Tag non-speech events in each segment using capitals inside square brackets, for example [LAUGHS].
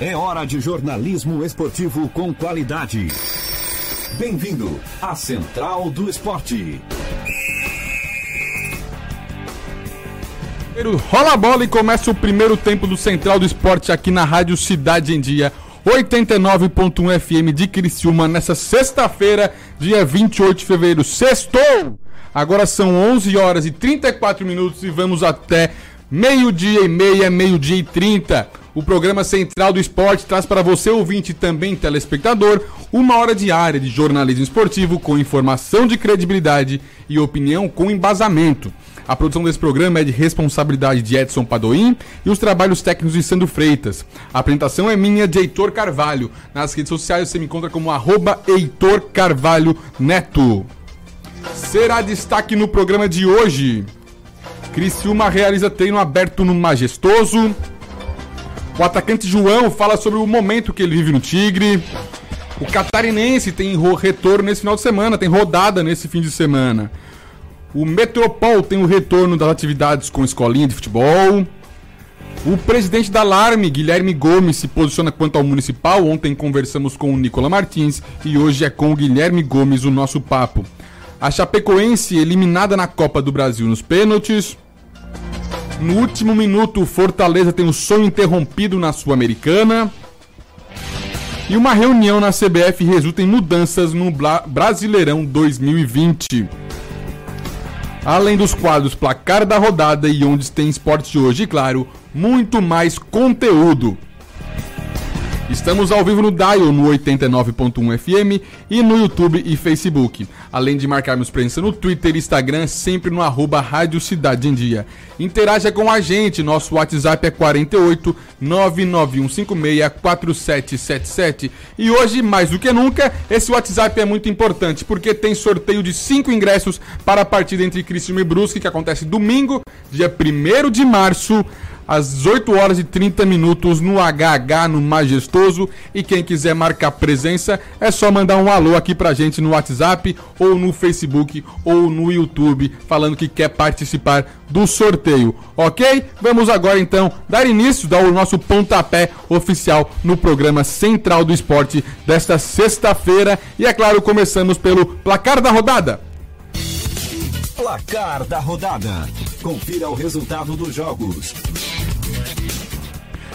É hora de jornalismo esportivo com qualidade. Bem-vindo à Central do Esporte. Rola a bola e começa o primeiro tempo do Central do Esporte aqui na Rádio Cidade em Dia. 89.1 FM de Criciúma nessa sexta-feira, dia 28 de fevereiro. Sextou! Agora são 11 horas e 34 minutos e vamos até meio-dia e meia, meio-dia e 30. O programa Central do Esporte traz para você, ouvinte e também telespectador, uma hora diária de jornalismo esportivo com informação de credibilidade e opinião com embasamento. A produção desse programa é de responsabilidade de Edson Padoim e os trabalhos técnicos de Sandro Freitas. A apresentação é minha de Heitor Carvalho. Nas redes sociais você me encontra como arroba Heitor Carvalho Neto. Será destaque no programa de hoje. Criciúma realiza treino aberto no Majestoso. O atacante João fala sobre o momento que ele vive no Tigre. O catarinense tem retorno nesse final de semana, tem rodada nesse fim de semana. O Metropol tem o retorno das atividades com escolinha de futebol. O presidente da Alarme, Guilherme Gomes, se posiciona quanto ao municipal. Ontem conversamos com o Nicola Martins e hoje é com o Guilherme Gomes o nosso papo. A Chapecoense eliminada na Copa do Brasil nos pênaltis. No último minuto, Fortaleza tem o sonho interrompido na Sul-Americana. E uma reunião na CBF resulta em mudanças no Brasileirão 2020. Além dos quadros Placar da Rodada e Onde tem Esporte hoje, claro, muito mais conteúdo. Estamos ao vivo no Dial no 89.1 FM e no YouTube e Facebook. Além de marcarmos presença no Twitter e Instagram, sempre no arroba Rádio Cidade em Dia. Interaja com a gente, nosso WhatsApp é 48 99156 4777. E hoje, mais do que nunca, esse WhatsApp é muito importante, porque tem sorteio de 5 ingressos para a partida entre Criciúma e Brusque, que acontece domingo, dia 1 de março às 18 horas e 30 minutos no HH, no Majestoso. E quem quiser marcar presença, é só mandar um alô aqui pra gente no WhatsApp, ou no Facebook, ou no YouTube, falando que quer participar do sorteio, ok? Vamos agora então dar início ao nosso pontapé oficial no programa Central do Esporte desta sexta-feira. E é claro, começamos pelo placar da rodada. Placar da rodada. Confira o resultado dos jogos.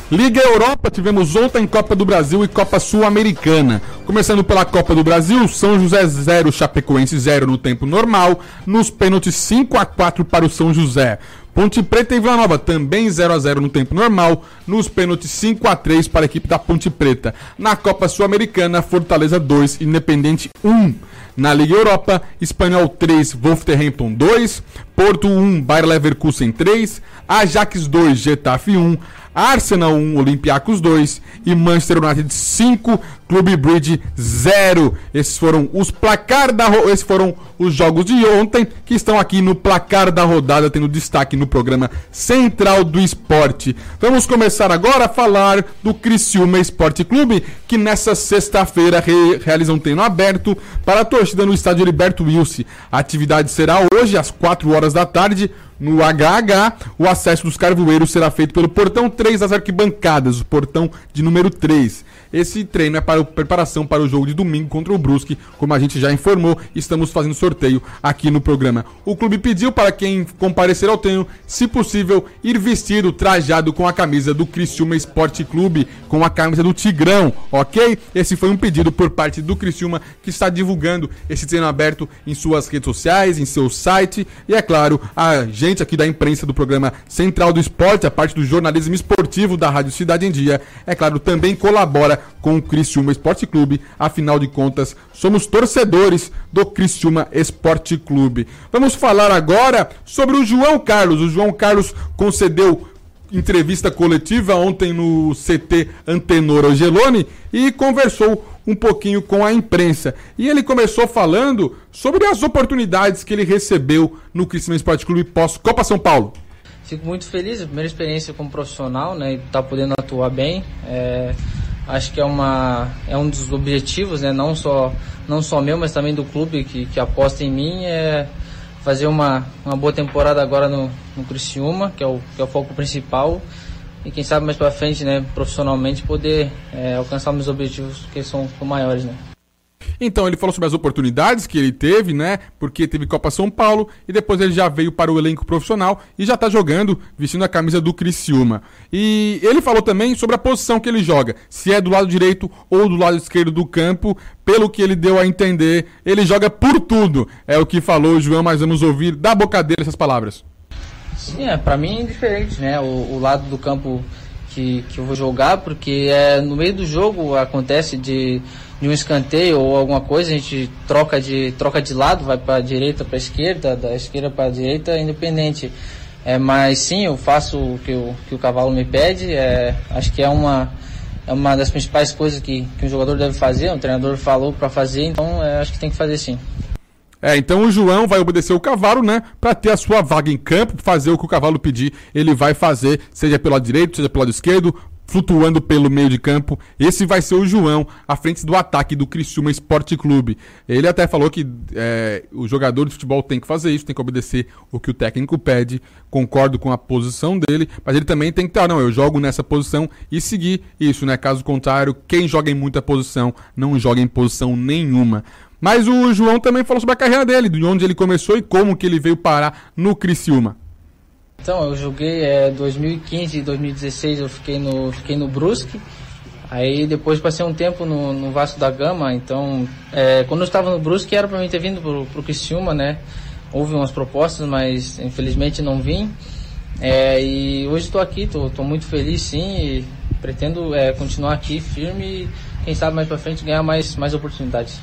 Liga Europa, tivemos ontem Copa do Brasil e Copa Sul-Americana. Começando pela Copa do Brasil, São José 0, Chapecoense 0 no tempo normal, nos pênaltis 5 a 4 para o São José. Ponte Preta e Vila Nova também 0 a 0 no tempo normal, nos pênaltis 5 a 3 para a equipe da Ponte Preta. Na Copa Sul-Americana, Fortaleza 2, Independente 1. Na Liga Europa, Espanhol 3, Wolverhampton 2, Porto 1, Bayer Leverkusen 3, Ajax 2, Getafe 1, Arsenal 1, Olympiacos 2 e Manchester United 5, Clube Bridge 0. Esses foram os placar da esses foram os jogos de ontem que estão aqui no placar da rodada tendo destaque no programa Central do Esporte. Vamos começar agora a falar do Criciúma Esporte Clube, que nessa sexta-feira re realiza um treino aberto para a torcida no estádio Liberto Wilson. A atividade será hoje às 4 horas da tarde no HH, o acesso dos carvoeiros será feito pelo portão 3 das arquibancadas, o portão de número 3. Esse treino é para preparação para o jogo de domingo contra o Brusque, como a gente já informou, estamos fazendo sorteio aqui no programa. O clube pediu para quem comparecer ao treino, se possível, ir vestido, trajado com a camisa do Criciúma Esporte Clube, com a camisa do Tigrão, ok? Esse foi um pedido por parte do Criciúma, que está divulgando esse treino aberto em suas redes sociais, em seu site, e é claro, a gente aqui da imprensa do programa Central do Esporte, a parte do jornalismo esportivo da Rádio Cidade em Dia, é claro, também colabora com o Criciúma Esporte Clube. Afinal de contas, somos torcedores do Criciúma Esporte Clube. Vamos falar agora sobre o João Carlos. O João Carlos concedeu entrevista coletiva ontem no CT Antenor Angeloni e conversou um pouquinho com a imprensa. E ele começou falando sobre as oportunidades que ele recebeu no Criciúma Esporte Clube pós Copa São Paulo. Fico muito feliz, primeira experiência como profissional, né, e tá podendo atuar bem. É acho que é uma é um dos objetivos né não só não só meu mas também do clube que, que aposta em mim é fazer uma, uma boa temporada agora no, no Criciúma que é o que é o foco principal e quem sabe mais para frente, né, profissionalmente, poder é, alcançar meus objetivos que são, são maiores, né. Então ele falou sobre as oportunidades que ele teve, né? Porque teve Copa São Paulo e depois ele já veio para o elenco profissional e já tá jogando vestindo a camisa do Criciúma. E ele falou também sobre a posição que ele joga, se é do lado direito ou do lado esquerdo do campo. Pelo que ele deu a entender, ele joga por tudo. É o que falou o João, mas vamos ouvir da boca dele essas palavras. Sim, é, para mim é diferente, né? O, o lado do campo que, que eu vou jogar, porque é, no meio do jogo acontece de de um escanteio ou alguma coisa, a gente troca de, troca de lado, vai para a direita para a esquerda, da esquerda para a direita, independente. É, mas sim, eu faço o que, o que o cavalo me pede. É, acho que é uma, é uma das principais coisas que, que um jogador deve fazer. O treinador falou para fazer, então é, acho que tem que fazer sim. É, então o João vai obedecer o cavalo, né? Para ter a sua vaga em campo, fazer o que o cavalo pedir, ele vai fazer, seja pelo lado direito, seja pelo lado esquerdo, flutuando pelo meio de campo. Esse vai ser o João, à frente do ataque do Criciúma Esporte Clube. Ele até falou que é, o jogador de futebol tem que fazer isso, tem que obedecer o que o técnico pede. Concordo com a posição dele, mas ele também tem que estar, não, eu jogo nessa posição e seguir isso, né? Caso contrário, quem joga em muita posição não joga em posição nenhuma. Mas o João também falou sobre a carreira dele, de onde ele começou e como que ele veio parar no Criciúma. Então, eu joguei é, 2015 e 2016, eu fiquei no, fiquei no Brusque. Aí depois passei um tempo no, no Vasco da Gama, então é, quando eu estava no Brusque era para mim ter vindo pro, pro Criciúma, né? Houve umas propostas, mas infelizmente não vim. É, e hoje estou aqui, estou muito feliz sim e pretendo é, continuar aqui firme e quem sabe mais para frente ganhar mais, mais oportunidades.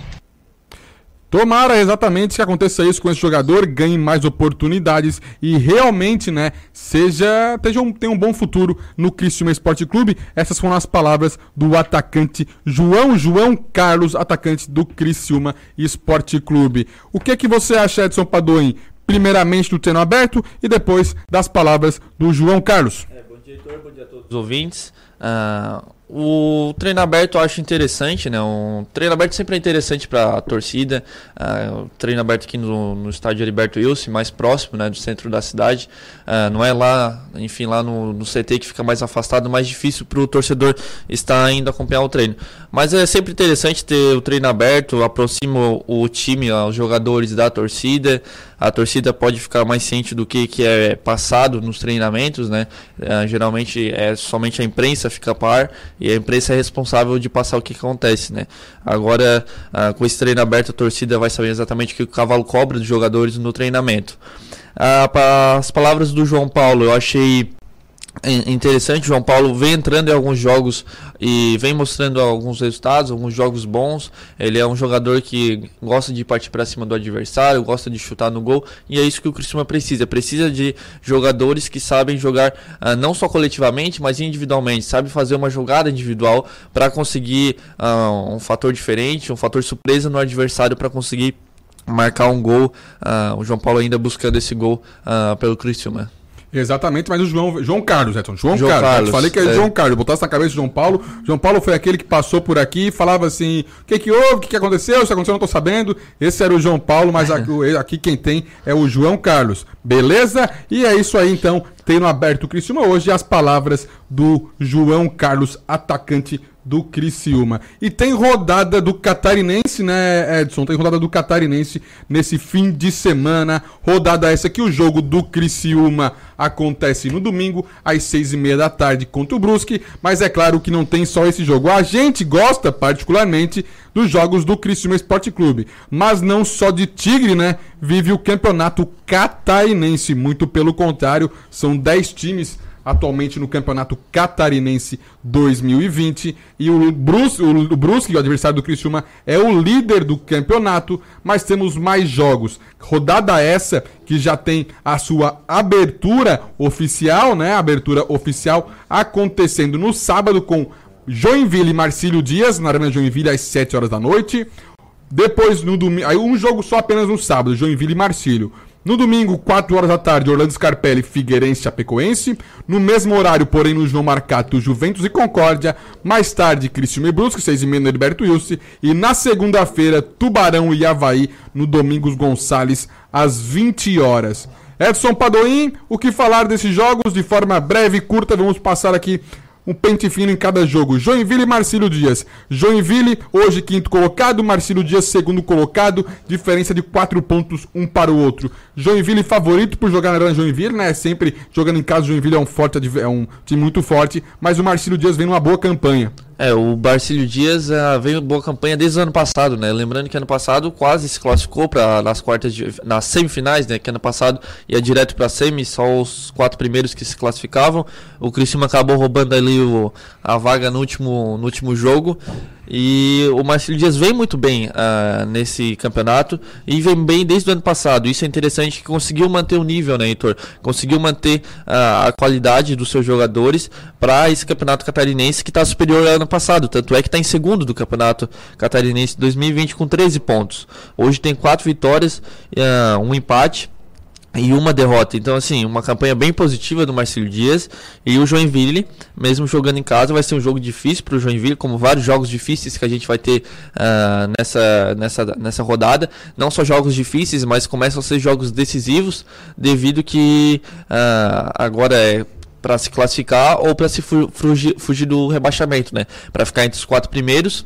Tomara exatamente que aconteça isso com esse jogador, ganhe mais oportunidades e realmente, né, seja, tenha um, tenha um bom futuro no Criciúma Esporte Clube. Essas foram as palavras do atacante João João Carlos, atacante do Criciúma Esporte Clube. O que é que você acha, Edson Padoim? Primeiramente do treino aberto e depois das palavras do João Carlos. É, bom dia, Heitor, bom dia a todos os ouvintes. Uh, o treino aberto eu acho interessante, né? Um treino aberto sempre é interessante para a torcida. Uh, o treino aberto aqui no, no estádio Heriberto Wilson, mais próximo, né, do centro da cidade. Uh, não é lá, enfim, lá no, no CT que fica mais afastado, mais difícil para o torcedor estar indo acompanhar o treino. Mas é sempre interessante ter o treino aberto, aproxima o, o time, os jogadores da torcida. A torcida pode ficar mais ciente do que, que é passado nos treinamentos, né? Uh, geralmente é somente a imprensa fica a par e a imprensa é responsável de passar o que, acontece, né? Agora, ah, com esse treino aberto, a torcida vai saber exatamente o que o cavalo cobra dos jogadores no treinamento. Ah, as palavras do João Paulo, eu achei interessante, João Paulo vem entrando em alguns jogos e vem mostrando alguns resultados, alguns jogos bons. Ele é um jogador que gosta de partir para cima do adversário, gosta de chutar no gol, e é isso que o Criciúma precisa. Precisa de jogadores que sabem jogar uh, não só coletivamente, mas individualmente, sabe fazer uma jogada individual para conseguir uh, um fator diferente, um fator surpresa no adversário para conseguir marcar um gol. Uh, o João Paulo ainda buscando esse gol pelo Criciúma. Exatamente, mas o João, João Carlos, Edson. João, João Carlos. Carlos. falei que é, é, João Carlos. Botasse na cabeça João Paulo. João Paulo foi aquele que passou por aqui e falava assim: o que, que houve? O que, que aconteceu? Se aconteceu, eu não tô sabendo. Esse era o João Paulo, mas [LAUGHS] aqui, aqui quem tem é o João Carlos. Beleza? E é isso aí, então. Tem no aberto o Criciúma hoje as palavras do João Carlos, atacante do Criciúma. E tem rodada do Catarinense, né, Edson? Tem rodada do Catarinense nesse fim de semana. Rodada essa que o jogo do Criciúma acontece no domingo, às seis e meia da tarde contra o Brusque. Mas é claro que não tem só esse jogo. A gente gosta, particularmente, dos jogos do Criciúma Esporte Clube. Mas não só de Tigre, né? Vive o campeonato catarinense. Muito pelo contrário, são dez times atualmente no Campeonato Catarinense 2020. E o Brusque, o Brusque, o adversário do Criciúma, é o líder do campeonato, mas temos mais jogos. Rodada essa que já tem a sua abertura oficial, né? Abertura oficial acontecendo no sábado com Joinville e Marcílio Dias, na Arena Joinville, às 7 horas da noite. Depois, no domingo. Aí um jogo só apenas no sábado, Joinville e Marcílio. No domingo, 4 horas da tarde, Orlando Scarpelli, Figueirense Chapecoense. No mesmo horário, porém, no João Marcato, Juventus e Concórdia. Mais tarde, Cristiano e Brusque, 6 e meia Heriberto Wilson. E na segunda-feira, Tubarão e Havaí, no Domingos Gonçalves, às 20 horas. Edson Padoim, o que falar desses jogos de forma breve e curta? Vamos passar aqui um pente fino em cada jogo. Joinville e Marcílio Dias. Joinville, hoje quinto colocado, Marcílio Dias segundo colocado, diferença de quatro pontos um para o outro. Joinville favorito por jogar na Joinville, né? Sempre jogando em casa, Joinville é um, forte, é um time muito forte, mas o Marcílio Dias vem numa boa campanha. É, o Barcílio Dias uh, veio boa campanha desde o ano passado, né? Lembrando que ano passado quase se classificou para nas quartas de, nas semifinais, né? Que ano passado ia direto para semi, só os quatro primeiros que se classificavam. O Criciúma acabou roubando ali o, a vaga no último no último jogo. E o Marcelo Dias vem muito bem uh, nesse campeonato e vem bem desde o ano passado. Isso é interessante que conseguiu manter o nível, né, Heitor? Conseguiu manter uh, a qualidade dos seus jogadores para esse campeonato catarinense que está superior ao ano passado. Tanto é que está em segundo do campeonato catarinense 2020 com 13 pontos. Hoje tem quatro vitórias, uh, um empate e uma derrota. Então, assim, uma campanha bem positiva do Marcelo Dias. E o Joinville, mesmo jogando em casa, vai ser um jogo difícil para o Joinville, como vários jogos difíceis que a gente vai ter uh, nessa, nessa, nessa rodada. Não só jogos difíceis, mas começam a ser jogos decisivos, devido que uh, agora é para se classificar ou para se fugir, fugir do rebaixamento, né? Para ficar entre os quatro primeiros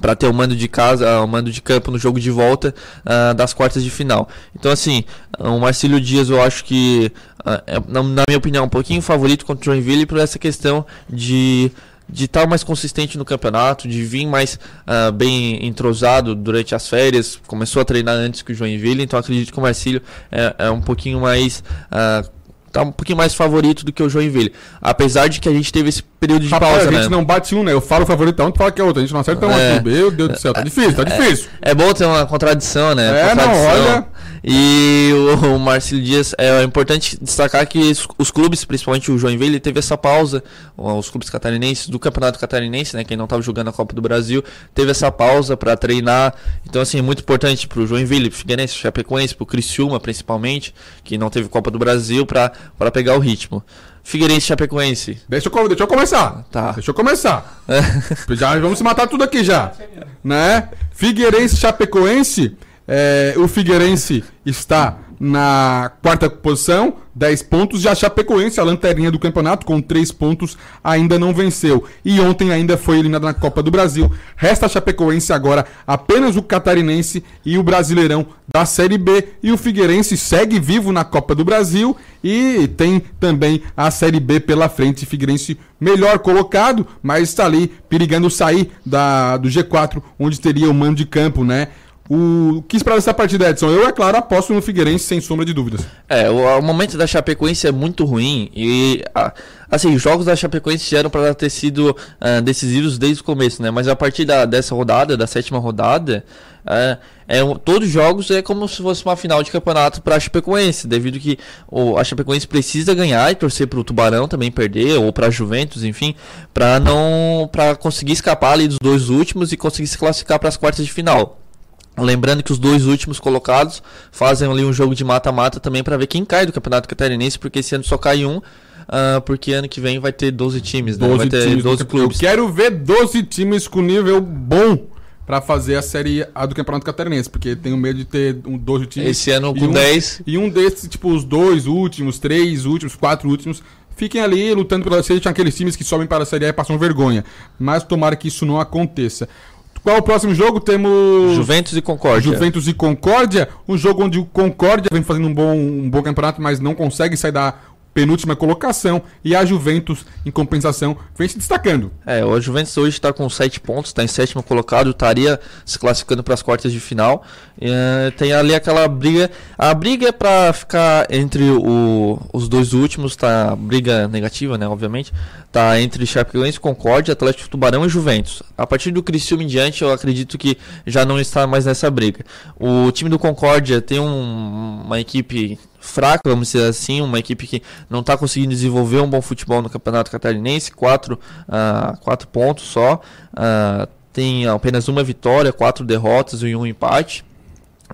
para ter o mando de casa, o mando de campo no jogo de volta uh, das quartas de final. Então assim, o Marcílio Dias eu acho que, uh, é, na, minha opinião, um pouquinho favorito contra o Joinville por essa questão de de estar mais consistente no campeonato, de vir mais uh, bem entrosado durante as férias, começou a treinar antes que o Joinville, então acredito que o Marcílio é, é um pouquinho mais tá um pouquinho mais favorito do que o Joinville. Apesar de que a gente teve esse período de Rapaz, pausa, a gente né? não bate um, né? Eu falo favorito um, tu fala que é outro. A gente não acerta um é. aqui. Meu Deus do céu, tá difícil, tá é. difícil. É, é bom ter uma contradição, né? É, contradição. não, olha... E o, [LAUGHS] o Marcelo Dias, é importante destacar que os, clubes, principalmente o Joinville, teve essa pausa, os clubes catarinenses, do Campeonato Catarinense, né? Quem não estava jogando a Copa do Brasil, teve essa pausa para treinar. Então, assim, é muito importante pro Joinville, pro Figueirense, Chapecoense, pro Criciúma, principalmente, que não teve Copa do Brasil, para pegar o ritmo. Figueirense Chapecoense. Deixa eu, deixa eu começar. Tá. Deixa eu começar. [LAUGHS] já vamos se matar tudo aqui já. Né? Figueirense Chapecoense. É, o Figueirense está na quarta posição, 10 pontos. Já a Chapecoense, a lanterninha do campeonato, com 3 pontos, ainda não venceu. E ontem ainda foi eliminado na Copa do Brasil. Resta a Chapecoense agora apenas o Catarinense e o Brasileirão da Série B. E o Figueirense segue vivo na Copa do Brasil e tem também a Série B pela frente. Figueirense melhor colocado, mas está ali perigando sair da, do G4, onde teria o mando de campo, né? O que esperar dessa partida, Edson? Eu, é claro, aposto no Figueirense sem sombra de dúvidas. É, o, o momento da Chapecoense é muito ruim e, a, assim, os jogos da Chapecoense já eram para ter sido uh, decisivos desde o começo, né? Mas a partir da, dessa rodada, da sétima rodada, uh, é, todos os jogos é como se fosse uma final de campeonato para a Chapecoense, devido que o, a Chapecoense precisa ganhar e torcer para o Tubarão também perder, ou para a Juventus, enfim, para não para conseguir escapar ali dos dois últimos e conseguir se classificar para as quartas de final. Lembrando que os dois últimos colocados fazem ali um jogo de mata-mata também para ver quem cai do Campeonato Catarinense, porque esse ano só cai um. Uh, porque ano que vem vai ter 12 times, né? 12 vai ter times 12 clubes. Eu quero ver 12 times com nível bom para fazer a Série A do Campeonato Catarinense, porque tenho medo de ter um 12 times. Esse ano com um, 10. E um desses, tipo, os dois últimos, três últimos, quatro últimos, fiquem ali lutando pela. Tinha aqueles times que sobem para a Série A e passam vergonha. Mas tomara que isso não aconteça. Qual é o próximo jogo? Temos. Juventus e Concórdia. Juventus e Concórdia. Um jogo onde o Concórdia vem fazendo um bom, um bom campeonato, mas não consegue sair da penúltima colocação e a Juventus, em compensação, vem se destacando. É, o Juventus hoje está com 7 pontos, está em sétimo colocado, estaria se classificando para as quartas de final. É, tem ali aquela briga. A briga é para ficar entre o, os dois últimos, tá? Briga negativa, né? Obviamente. Tá entre Chapecoense, Concórdia, Atlético Tubarão e Juventus. A partir do Criciúma em diante, eu acredito que já não está mais nessa briga. O time do Concórdia tem um, uma equipe fraca, vamos dizer assim, uma equipe que não está conseguindo desenvolver um bom futebol no Campeonato Catarinense, quatro, uh, quatro pontos só, uh, tem apenas uma vitória, quatro derrotas e um empate.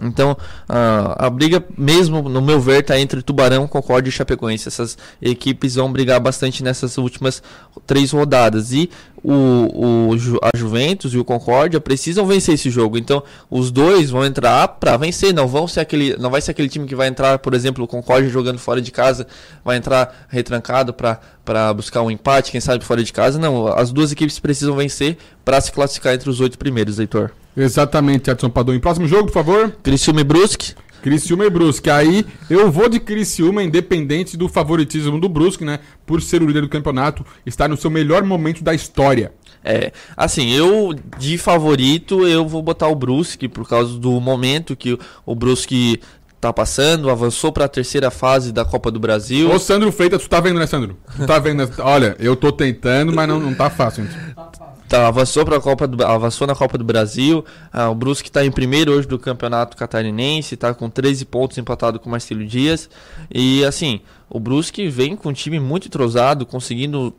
Então, a, a briga, mesmo no meu ver, está entre Tubarão, Concorde e Chapecoense. Essas equipes vão brigar bastante nessas últimas três rodadas. E o, o, a Juventus e o Concórdia precisam vencer esse jogo. Então, os dois vão entrar para vencer. Não vão ser aquele, não vai ser aquele time que vai entrar, por exemplo, o Concórdia jogando fora de casa, vai entrar retrancado para buscar um empate, quem sabe fora de casa. Não, as duas equipes precisam vencer para se classificar entre os oito primeiros, Heitor. Exatamente, Edson Padoim. Próximo jogo, por favor. Criciúma e Brusque. Criciúma e Brusque. Aí eu vou de Criciúma, independente do favoritismo do Brusque, né? Por ser o líder do campeonato, estar no seu melhor momento da história. É, assim, eu de favorito eu vou botar o Brusque por causa do momento que o Brusque tá passando, avançou para a terceira fase da Copa do Brasil. Ô Sandro Freitas, tu tá vendo, né, Sandro? Tu tá vendo, né? Olha, eu tô tentando, mas não, não tá fácil. Gente. Tá, avançou para a Copa do, avançou na Copa do Brasil. Ah, o Brusque está em primeiro hoje do Campeonato Catarinense, está com 13 pontos empatado com o Marcelo Dias. E assim, o Brusque vem com um time muito entrosado, conseguindo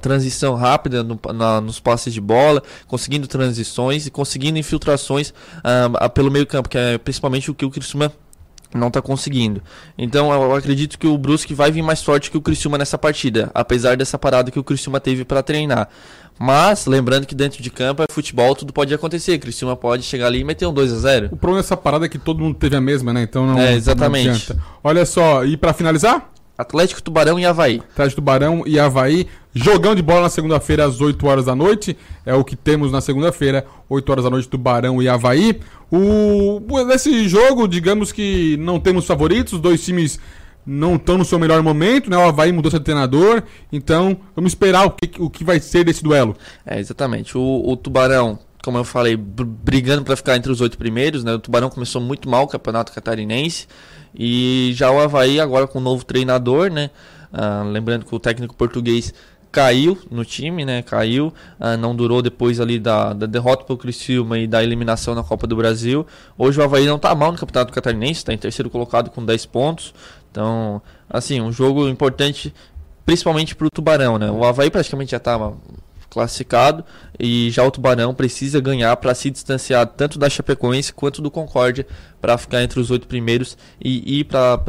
transição rápida no, na, nos passes de bola, conseguindo transições e conseguindo infiltrações ah, pelo meio campo, que é principalmente o que o Criciúma não está conseguindo. Então eu acredito que o Brusque vai vir mais forte que o Criciúma nessa partida, apesar dessa parada que o Criciúma teve para treinar. Mas, lembrando que dentro de campo é futebol, tudo pode acontecer. Criciúma pode chegar ali e meter um 2 a 0 O problema dessa parada é que todo mundo teve a mesma, né? Então não. É, exatamente. Não Olha só, e para finalizar? Atlético Tubarão e Havaí. Atlético Tubarão e Havaí. Jogão de bola na segunda-feira às 8 horas da noite. É o que temos na segunda-feira, 8 horas da noite, Tubarão e Havaí. O... Nesse jogo, digamos que não temos favoritos, os dois times não estão no seu melhor momento, né? O Havaí mudou seu treinador, então vamos esperar o que, o que vai ser desse duelo. É, exatamente. O, o Tubarão, como eu falei, brigando para ficar entre os oito primeiros, né? O Tubarão começou muito mal o campeonato catarinense e já o Havaí agora com um novo treinador, né? Ah, lembrando que o técnico português caiu no time, né? Caiu, ah, não durou depois ali da, da derrota para o Criciúma e da eliminação na Copa do Brasil. Hoje o Havaí não está mal no Campeonato Catarinense, está em terceiro colocado com 10 pontos. Então, assim, um jogo importante, principalmente para o Tubarão, né? O Havaí praticamente já estava classificado e já o Tubarão precisa ganhar para se distanciar tanto da Chapecoense quanto do Concórdia para ficar entre os oito primeiros e ir para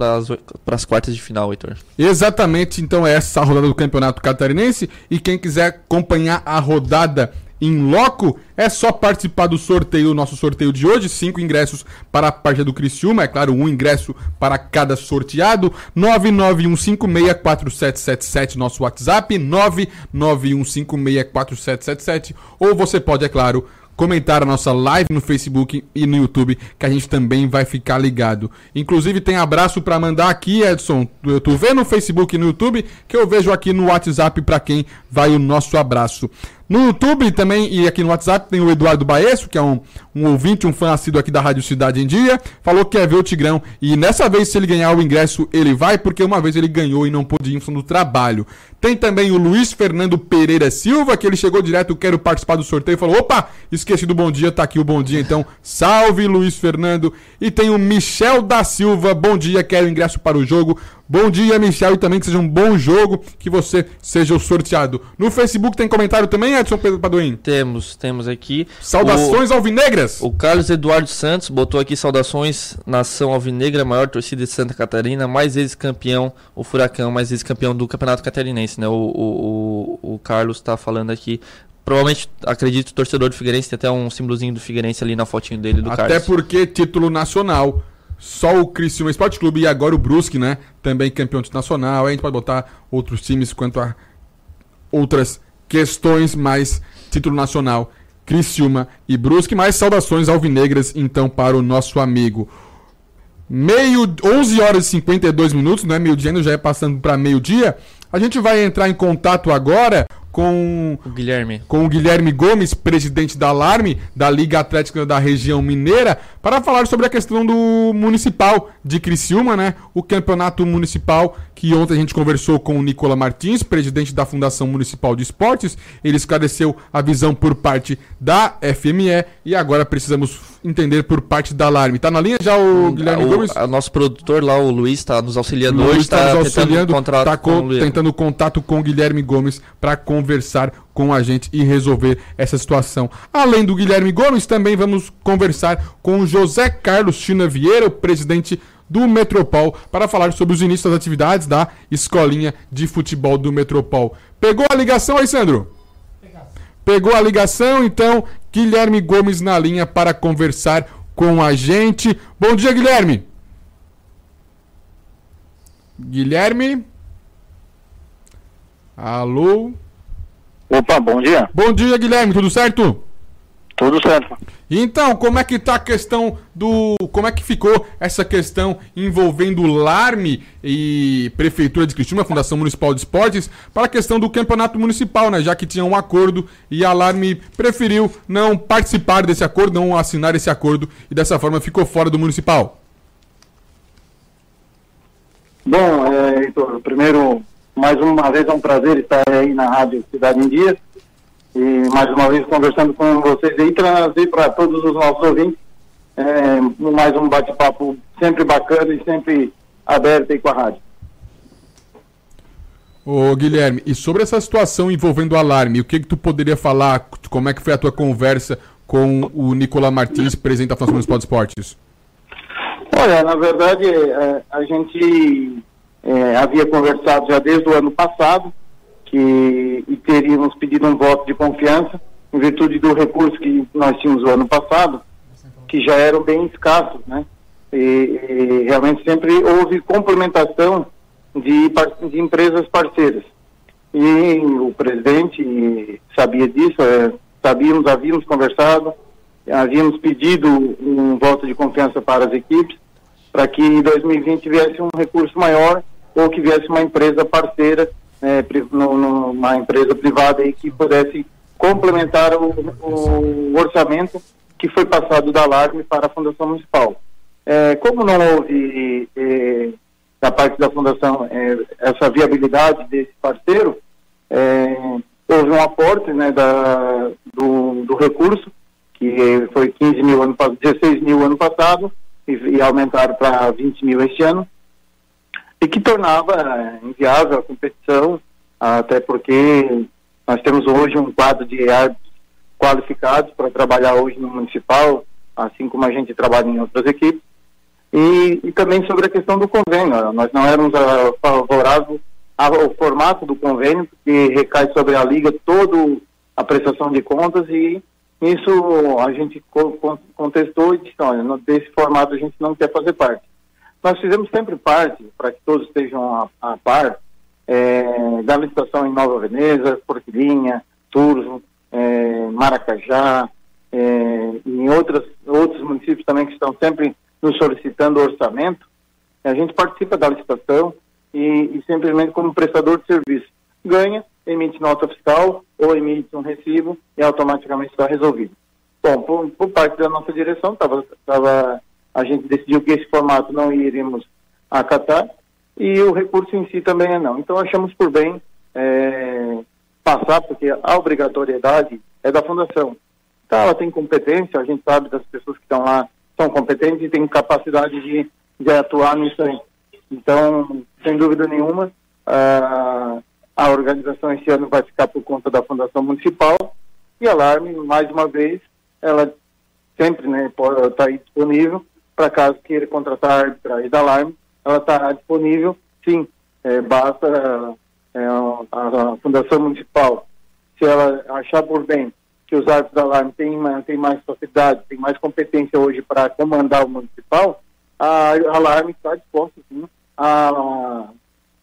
as quartas de final, Heitor. Exatamente, então é essa a rodada do Campeonato Catarinense e quem quiser acompanhar a rodada em loco, é só participar do sorteio, nosso sorteio de hoje, cinco ingressos para a partida do Criciúma, é claro, um ingresso para cada sorteado, 991564777, nosso WhatsApp, 991564777, ou você pode, é claro, comentar a nossa live no Facebook e no YouTube, que a gente também vai ficar ligado. Inclusive tem abraço para mandar aqui, Edson. Tu vê no Facebook e no YouTube que eu vejo aqui no WhatsApp para quem vai o nosso abraço. No YouTube também e aqui no WhatsApp tem o Eduardo Baesso, que é um, um ouvinte, um fã assíduo aqui da Rádio Cidade em Dia. Falou que quer ver o Tigrão e nessa vez, se ele ganhar o ingresso, ele vai, porque uma vez ele ganhou e não pôde ir no trabalho. Tem também o Luiz Fernando Pereira Silva, que ele chegou direto, quero participar do sorteio. Falou: opa, esqueci do bom dia, tá aqui o bom dia, então salve Luiz Fernando. E tem o Michel da Silva, bom dia, quero ingresso para o jogo. Bom dia, Michel, e também que seja um bom jogo, que você seja o sorteado. No Facebook tem comentário também, Edson Pedro Paduim? Temos, temos aqui. Saudações o, alvinegras! O Carlos Eduardo Santos botou aqui saudações, nação alvinegra, maior torcida de Santa Catarina, mais vezes campeão, o Furacão, mais vezes campeão do Campeonato Catarinense, né? O, o, o, o Carlos está falando aqui Provavelmente, acredito, torcedor do Figueirense tem até um símbolozinho do Figueirense ali na fotinho dele do Até Carlos. Até porque título nacional. Só o Criciúma Esporte Clube e agora o Brusque, né? Também campeão nacional. Aí a gente pode botar outros times quanto a outras questões, mas título nacional, Criciúma e Brusque. Mais saudações alvinegras, então, para o nosso amigo. Meio, 11 horas e 52 minutos, não é meio-dia já é passando para meio-dia. A gente vai entrar em contato agora com o Guilherme. com o Guilherme Gomes, presidente da Alarme, da Liga Atlética da região mineira, para falar sobre a questão do municipal de Criciúma, né? O campeonato municipal que ontem a gente conversou com o Nicola Martins, presidente da Fundação Municipal de Esportes. Ele esclareceu a visão por parte da FME e agora precisamos entender por parte da Alarme. Tá na linha já o Guilherme o, Gomes? O nosso produtor lá, o Luiz, está nos auxiliando Luiz hoje. está nos auxiliando, contrato tá com tentando contato com o Guilherme Gomes para conversar com a gente e resolver essa situação. Além do Guilherme Gomes, também vamos conversar com o José Carlos China Vieira, o presidente do Metropol, para falar sobre os inícios das atividades da escolinha de futebol do Metropol. Pegou a ligação aí, Sandro? Pegou a ligação, então Guilherme Gomes na linha para conversar com a gente. Bom dia, Guilherme. Guilherme? Alô? Opa, bom dia. Bom dia, Guilherme, tudo certo? Tudo certo. Então, como é que tá a questão do. Como é que ficou essa questão envolvendo o LARME e Prefeitura de Cristina, Fundação Municipal de Esportes, para a questão do campeonato municipal, né? Já que tinha um acordo e a LARME preferiu não participar desse acordo, não assinar esse acordo e dessa forma ficou fora do municipal. Bom, é, Heitor, primeiro, mais uma vez é um prazer estar aí na Rádio Cidade em Dia e mais uma vez conversando com vocês e trazer para todos os nossos ouvintes é, mais um bate-papo sempre bacana e sempre aberto aí com a rádio. Ô Guilherme, e sobre essa situação envolvendo o alarme, o que que tu poderia falar, como é que foi a tua conversa com o Nicolas Martins, presidente da Fundação Municipal de Esportes? Olha, na verdade, é, a gente é, havia conversado já desde o ano passado, que e teríamos pedido um voto de confiança em virtude do recurso que nós tínhamos o ano passado, que já eram bem escassos, né? E, e realmente sempre houve complementação de, de, empresas parceiras. E o presidente sabia disso, é, sabíamos, havíamos conversado, havíamos pedido um voto de confiança para as equipes, para que em 2020 viesse um recurso maior ou que viesse uma empresa parceira é, numa empresa privada aí que pudesse complementar o, o, orçamento que foi passado da Alarme para a Fundação Municipal. É, como não houve é, da parte da Fundação é, essa viabilidade desse parceiro, é, houve um aporte né, da, do, do recurso, que foi 15 mil ano, 16 mil ano passado, e, e aumentaram para 20 mil este ano, e que tornava eh, inviável a competição, até porque nós temos hoje um quadro de árbitros qualificados para trabalhar hoje no municipal, assim como a gente trabalha em outras equipes. E, e também sobre a questão do convênio, nós não éramos uh, favoráveis ao formato do convênio, porque recai sobre a liga toda a prestação de contas e isso a gente contestou e disse, olha, desse formato a gente não quer fazer parte. Nós fizemos sempre parte, para que todos estejam a, a par, é, da licitação em Nova Veneza, Porquilinha, Turvo, é, Maracajá, é, em outras, outros municípios também que estão sempre nos solicitando orçamento. A gente participa da licitação e, e simplesmente como prestador de serviço. Ganha, emite nota fiscal ou emite um recibo e automaticamente está resolvido. Bom, por, por parte da nossa direção, estava a gente decidiu que esse formato não iríamos acatar e o recurso em si também é não. Então achamos por bem é, passar, porque a obrigatoriedade é da fundação. Então ela tem competência, a gente sabe das pessoas que estão lá são competentes e têm capacidade de, de atuar nisso aí. Então, sem dúvida nenhuma, a, a organização esse ano vai ficar por conta da Fundação Municipal e Alarme, mais uma vez, ela sempre está né, tá aí disponível para caso queira contratar arbitragem da Alarme, ela está disponível, sim, é, basta é, a, a, Fundação Municipal, se ela achar por bem que os árbitros da Alarme têm, têm mais facilidade, têm mais competência hoje para comandar o municipal, a, a Alarme está disposta, sim, a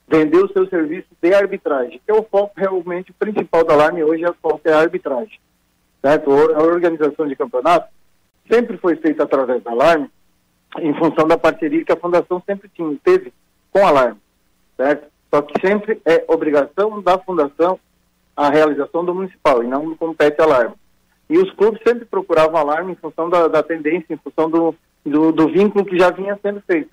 vender o seu serviço de arbitragem, que é o foco realmente principal da Alarme hoje, é o foco é a arbitragem. Certo? A organização de campeonato sempre foi feita através da Alarme, em função da parceria que a Fundação sempre tinha, teve com a Alarme, certo? Só que sempre é obrigação da Fundação a realização do municipal e não compete a Alarme. E os clubes sempre procuravam alarme em função da, da tendência, em função do, do, do, vínculo que já vinha sendo feito.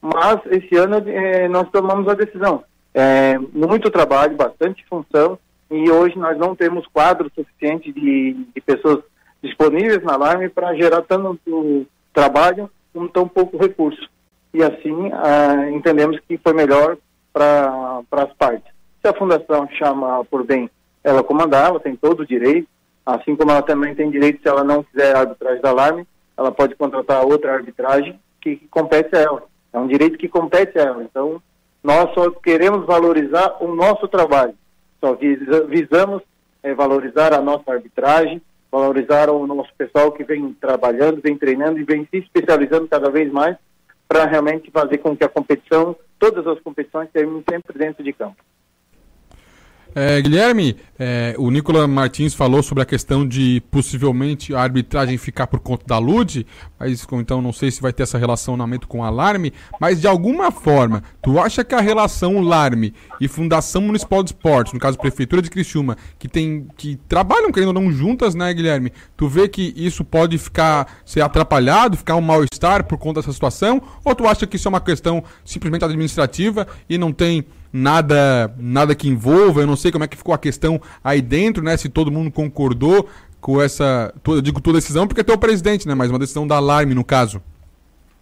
Mas esse ano é, nós tomamos a decisão. É, muito trabalho, bastante função, e hoje nós não temos quadro suficiente de, de pessoas disponíveis na Alarme para gerar tanto trabalho como tão pouco recurso. E assim ah, entendemos que foi melhor para as partes. Se a fundação chama por bem ela comandar, ela tem todo o direito, assim como ela também tem direito, se ela não quiser arbitragem da Alarme, ela pode contratar outra arbitragem que, que compete a ela. É um direito que compete a ela. Então, nós só queremos valorizar o nosso trabalho. Só visamos é, valorizar a nossa arbitragem, valorizar o nosso pessoal que vem trabalhando, vem treinando e vem se especializando cada vez mais para realmente fazer com que a competição, todas as competições, terminem sempre dentro de campo. É, Guilherme, é, o Nicolas Martins falou sobre a questão de possivelmente a arbitragem ficar por conta da LUD, mas então não sei se vai ter essa relacionamento com o alarme, mas de alguma forma, tu acha que a relação Larme e Fundação Municipal de Esportes, no caso Prefeitura de Criciúma, que tem que trabalham querendo ou não juntas, né, Guilherme? Tu vê que isso pode ficar ser atrapalhado, ficar um mal-estar por conta dessa situação, ou tu acha que isso é uma questão simplesmente administrativa e não tem nada nada que envolva. Eu não sei como é que ficou a questão aí dentro, né? Se todo mundo concordou com essa. Eu digo tua decisão porque tu é o presidente, né? Mas uma decisão da Alarme, no caso.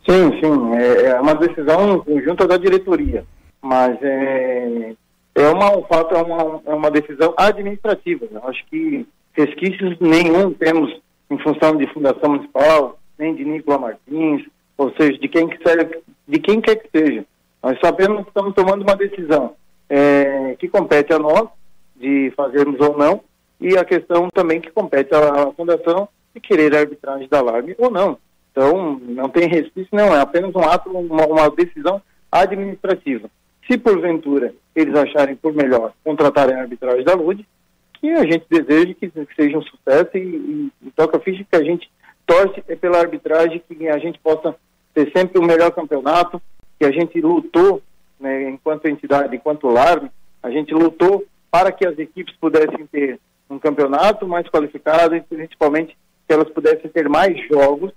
Sim, sim. É, é uma decisão conjunta da diretoria. Mas é, é uma, o fato é uma, é uma decisão administrativa. Né? Acho que resquícios nenhum temos em função de Fundação Municipal, nem de Nicola Martins, ou seja, de quem, que seja, de quem quer que seja. Nós sabemos que estamos tomando uma decisão é, que compete a nós, de fazermos ou não, e a questão também que compete à, Fundação de querer a arbitragem da alarme ou não. Então, não tem resquício, não, é apenas um ato, uma, uma decisão administrativa. Se porventura eles acharem por melhor contratarem a arbitragem da LUD, que a gente deseja que, seja um sucesso e, e, e toca ficha que a gente torce é pela arbitragem, que a gente possa ter sempre o melhor campeonato, que a gente lutou, né, enquanto entidade, enquanto LARM, a gente lutou para que as equipes pudessem ter um campeonato mais qualificado e principalmente que elas pudessem ter mais jogos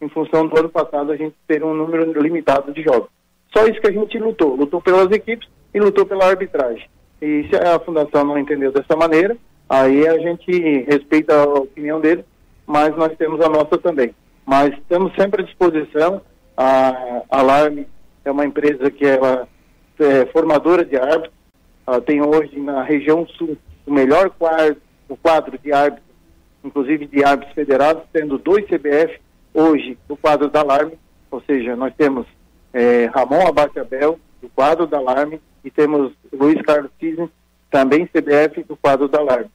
em função do ano passado a gente ter um número limitado de jogos. Só isso que a gente lutou, lutou pelas equipes e lutou pela arbitragem. E se a fundação não entendeu dessa maneira, aí a gente respeita a opinião dele, mas nós temos a nossa também. Mas estamos sempre à disposição, a Alarme é uma empresa que ela é formadora de árbitros, ela tem hoje na região sul o melhor quadro, o quadro de árbitros, inclusive de árbitros federados, tendo dois CBF hoje no quadro da Alarme, ou seja, nós temos é, Ramon Abate Abel, do quadro da Alarme, e temos Luiz Carlos Cisne, também CBF, do quadro da Alarme.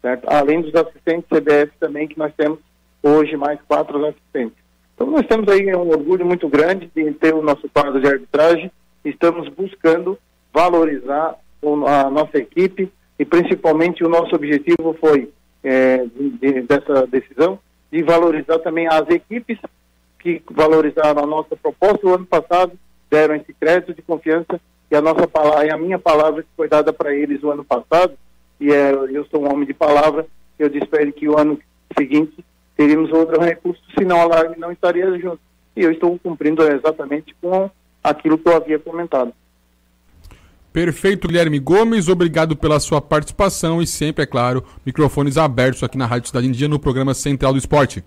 Certo? Além dos assistentes CBF também, que nós temos hoje mais quatro assistentes. Então nós temos aí um orgulho muito grande de ter o nosso quadro de arbitragem, estamos buscando valorizar a nossa equipe e principalmente o nosso objetivo foi é, de, de, dessa decisão de valorizar também as equipes que valorizaram a nossa proposta. O ano passado, deram esse crédito de confiança e a nossa palavra, e a minha palavra que foi dada para eles o ano passado, e é, eu sou um homem de palavra, eu espero que o ano seguinte teríamos outro recurso, senão a Alarme não estaria junto. E eu estou cumprindo exatamente com aquilo que eu havia comentado. Perfeito, Guilherme Gomes. Obrigado pela sua participação e sempre, é claro, microfones abertos aqui na Rádio Cidade em Dia no programa Central do Esporte.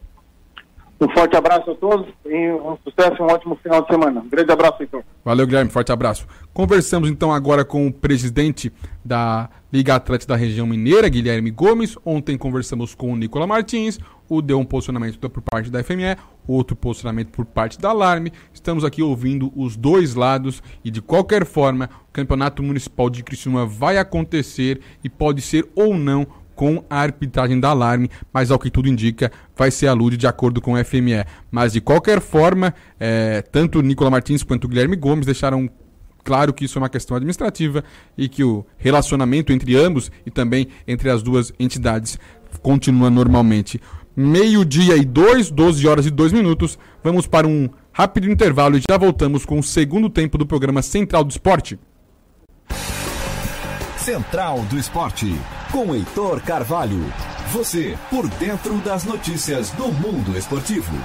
Um forte abraço a todos e um sucesso e um ótimo final de semana. Um grande abraço, então. Valeu, Guilherme. Forte abraço. Conversamos então agora com o presidente da Liga Atlética da região mineira, Guilherme Gomes. Ontem conversamos com o Nicola Martins. O deu um posicionamento por parte da FME, outro posicionamento por parte da Alarme. Estamos aqui ouvindo os dois lados e de qualquer forma, o Campeonato Municipal de Criciúma vai acontecer e pode ser ou não com a arbitragem da Alarme, mas ao que tudo indica, vai ser a LUD de acordo com o FME. Mas de qualquer forma, é, tanto Nicola Martins quanto Guilherme Gomes deixaram claro que isso é uma questão administrativa e que o relacionamento entre ambos e também entre as duas entidades continua normalmente. Meio-dia e dois, 12 horas e dois minutos. Vamos para um rápido intervalo e já voltamos com o segundo tempo do programa Central do Esporte. Central do Esporte, com Heitor Carvalho. Você por dentro das notícias do mundo esportivo.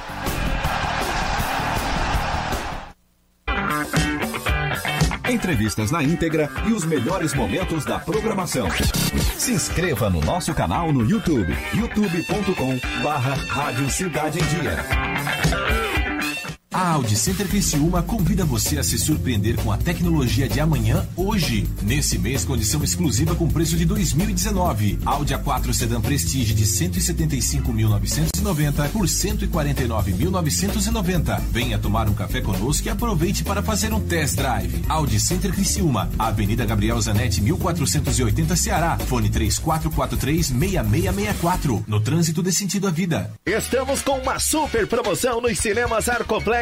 entrevistas na íntegra e os melhores momentos da programação. Se inscreva no nosso canal no YouTube, youtube.com barra Rádio Cidade em Dia. A Audi Center Criciúma convida você a se surpreender com a tecnologia de amanhã hoje. Nesse mês, condição exclusiva com preço de 2019. Audi A4 Sedan Prestige de 175.990 por 149.990. Venha tomar um café conosco e aproveite para fazer um test drive. Audi Center Criciúma, Avenida Gabriel Zanetti, 1480 Ceará. Fone 3443-6664. No trânsito de sentido à vida. Estamos com uma super promoção nos cinemas Arcoplex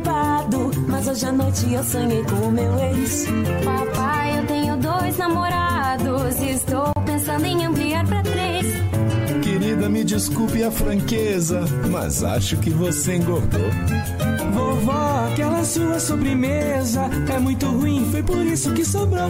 mas hoje à noite eu sonhei com o meu ex. Papai, eu tenho dois namorados e estou pensando em ampliar pra três. Querida, me desculpe a franqueza, mas acho que você engordou. Vovó, aquela sua sobremesa é muito ruim, foi por isso que sobrou.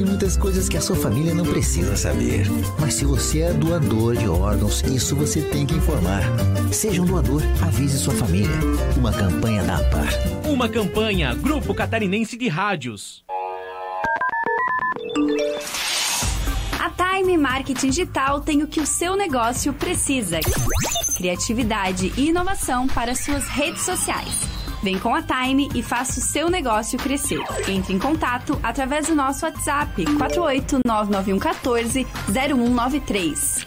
Tem muitas coisas que a sua família não precisa saber. Mas se você é doador de órgãos, isso você tem que informar. Seja um doador, avise sua família. Uma campanha da APAR. Uma campanha, Grupo Catarinense de Rádios. A Time Marketing Digital tem o que o seu negócio precisa: criatividade e inovação para suas redes sociais. Vem com a Time e faça o seu negócio crescer. Entre em contato através do nosso WhatsApp 4899114 0193.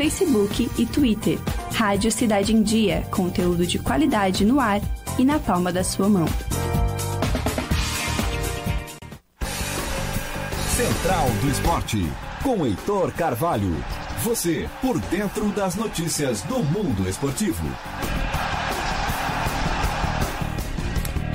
Facebook e Twitter. Rádio Cidade em Dia, conteúdo de qualidade no ar e na palma da sua mão. Central do Esporte, com Heitor Carvalho. Você por dentro das notícias do mundo esportivo.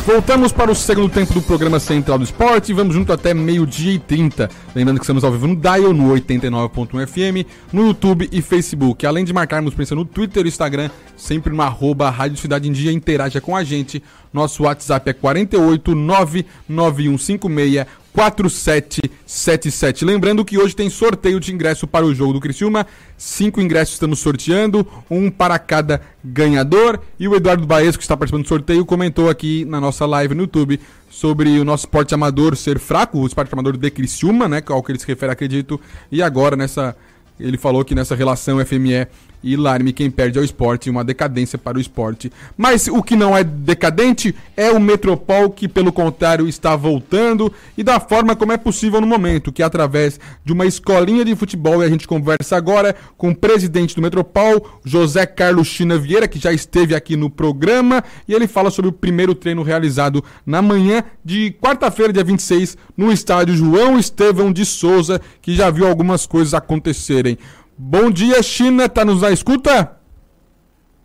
Voltamos para o segundo tempo do programa Central do Esporte e vamos junto até meio-dia e 30. Lembrando que estamos ao vivo no Dial, no 89.1 FM, no YouTube e Facebook. Além de marcarmos presença no Twitter e Instagram, sempre no arroba Rádio Cidade em Dia, interaja com a gente. Nosso WhatsApp é 48 99156 4777. Lembrando que hoje tem sorteio de ingresso para o jogo do Criciúma. Cinco ingressos estamos sorteando, um para cada ganhador. E o Eduardo Baesco, que está participando do sorteio, comentou aqui na nossa live no YouTube sobre o nosso esporte amador ser fraco, o esporte amador de Criciúma, né? Ao que ele se refere, acredito. E agora nessa. Ele falou que nessa relação FME e Larme quem perde ao esporte, uma decadência para o esporte. Mas o que não é decadente é o Metropol, que pelo contrário está voltando e da forma como é possível no momento, que é através de uma escolinha de futebol. E a gente conversa agora com o presidente do Metropol, José Carlos China Vieira, que já esteve aqui no programa, e ele fala sobre o primeiro treino realizado na manhã de quarta-feira, dia 26, no estádio João Estevão de Souza, que já viu algumas coisas acontecerem. Bom dia, China, tá nos na escuta?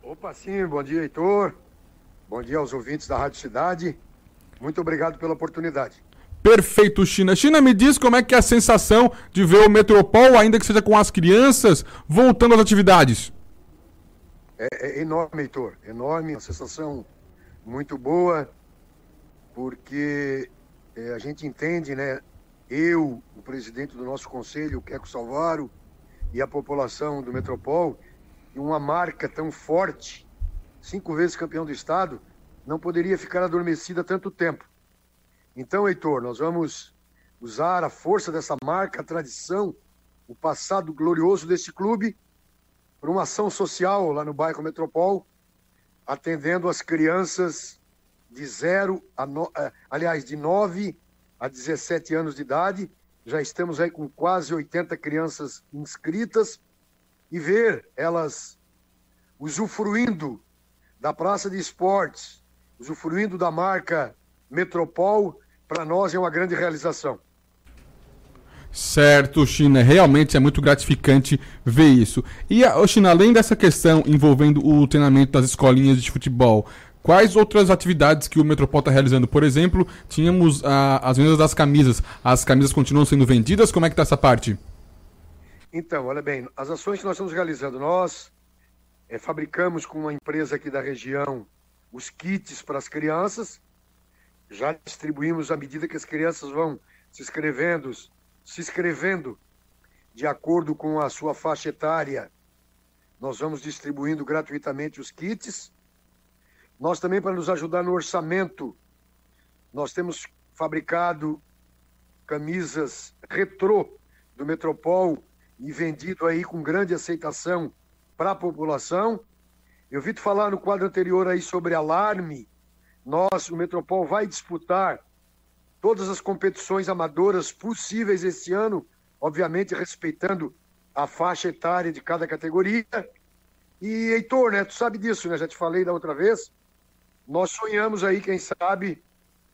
Opa, sim, bom dia, Heitor. Bom dia aos ouvintes da Rádio Cidade. Muito obrigado pela oportunidade. Perfeito, China. China, me diz como é que é a sensação de ver o Metropol, ainda que seja com as crianças, voltando às atividades. É, é enorme, Heitor. Enorme, uma sensação muito boa, porque é, a gente entende, né? Eu, o presidente do nosso conselho, o Queco Salvaro, e a população do Metropol, uma marca tão forte, cinco vezes campeão do estado, não poderia ficar adormecida tanto tempo. Então, Heitor, nós vamos usar a força dessa marca, a tradição, o passado glorioso desse clube, para uma ação social lá no bairro Metropol, atendendo as crianças de zero a no... Eh, aliás, de 9 a 17 anos de idade, já estamos aí com quase 80 crianças inscritas e ver elas usufruindo da praça de esportes, usufruindo da marca Metropol, para nós é uma grande realização. Certo, China, realmente é muito gratificante ver isso. E, China, além dessa questão envolvendo o treinamento das escolinhas de futebol, Quais outras atividades que o Metropol está realizando? Por exemplo, tínhamos as vendas das camisas. As camisas continuam sendo vendidas? Como é que está essa parte? Então, olha bem, as ações que nós estamos realizando, nós é, fabricamos com uma empresa aqui da região os kits para as crianças, já distribuímos à medida que as crianças vão se inscrevendo, se inscrevendo de acordo com a sua faixa etária, nós vamos distribuindo gratuitamente os kits nós também, para nos ajudar no orçamento, nós temos fabricado camisas retrô do Metropol e vendido aí com grande aceitação para a população. Eu vi tu falar no quadro anterior aí sobre alarme. Nós, o Metropol, vai disputar todas as competições amadoras possíveis esse ano, obviamente respeitando a faixa etária de cada categoria. E, Heitor, né, tu sabe disso, né? Já te falei da outra vez. Nós sonhamos aí, quem sabe,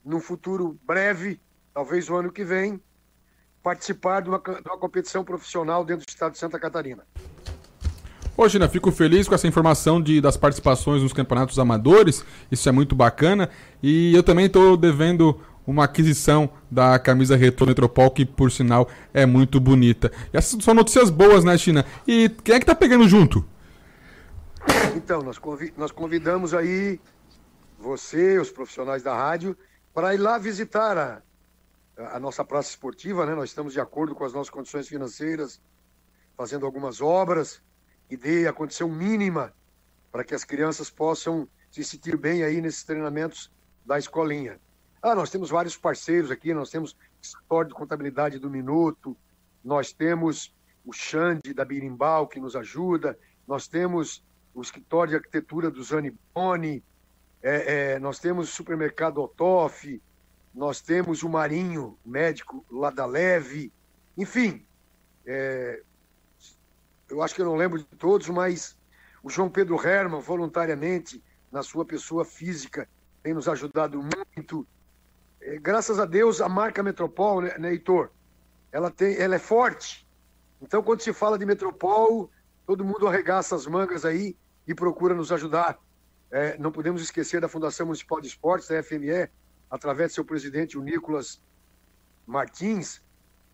num futuro breve, talvez o ano que vem, participar de uma, de uma competição profissional dentro do estado de Santa Catarina. Ô, Gina, fico feliz com essa informação de, das participações nos campeonatos amadores. Isso é muito bacana. E eu também estou devendo uma aquisição da camisa Retro Metropol, que por sinal é muito bonita. E essas são notícias boas, né, China? E quem é que tá pegando junto? Então, nós convidamos aí você, os profissionais da rádio, para ir lá visitar a, a nossa praça esportiva, né? Nós estamos de acordo com as nossas condições financeiras, fazendo algumas obras e dê a condição mínima para que as crianças possam se sentir bem aí nesses treinamentos da escolinha. Ah, nós temos vários parceiros aqui, nós temos o escritório de contabilidade do Minuto, nós temos o Xande da Birimbau, que nos ajuda, nós temos o escritório de arquitetura do Zani Boni, é, é, nós temos o supermercado Otof, nós temos o Marinho, médico lá da Leve, enfim, é, eu acho que eu não lembro de todos, mas o João Pedro Herman, voluntariamente, na sua pessoa física, tem nos ajudado muito. É, graças a Deus, a marca Metropol, né, né, Heitor? Ela, tem, ela é forte. Então, quando se fala de Metropol, todo mundo arregaça as mangas aí e procura nos ajudar. É, não podemos esquecer da Fundação Municipal de Esportes, da FME, através de seu presidente, o Nicolas Martins,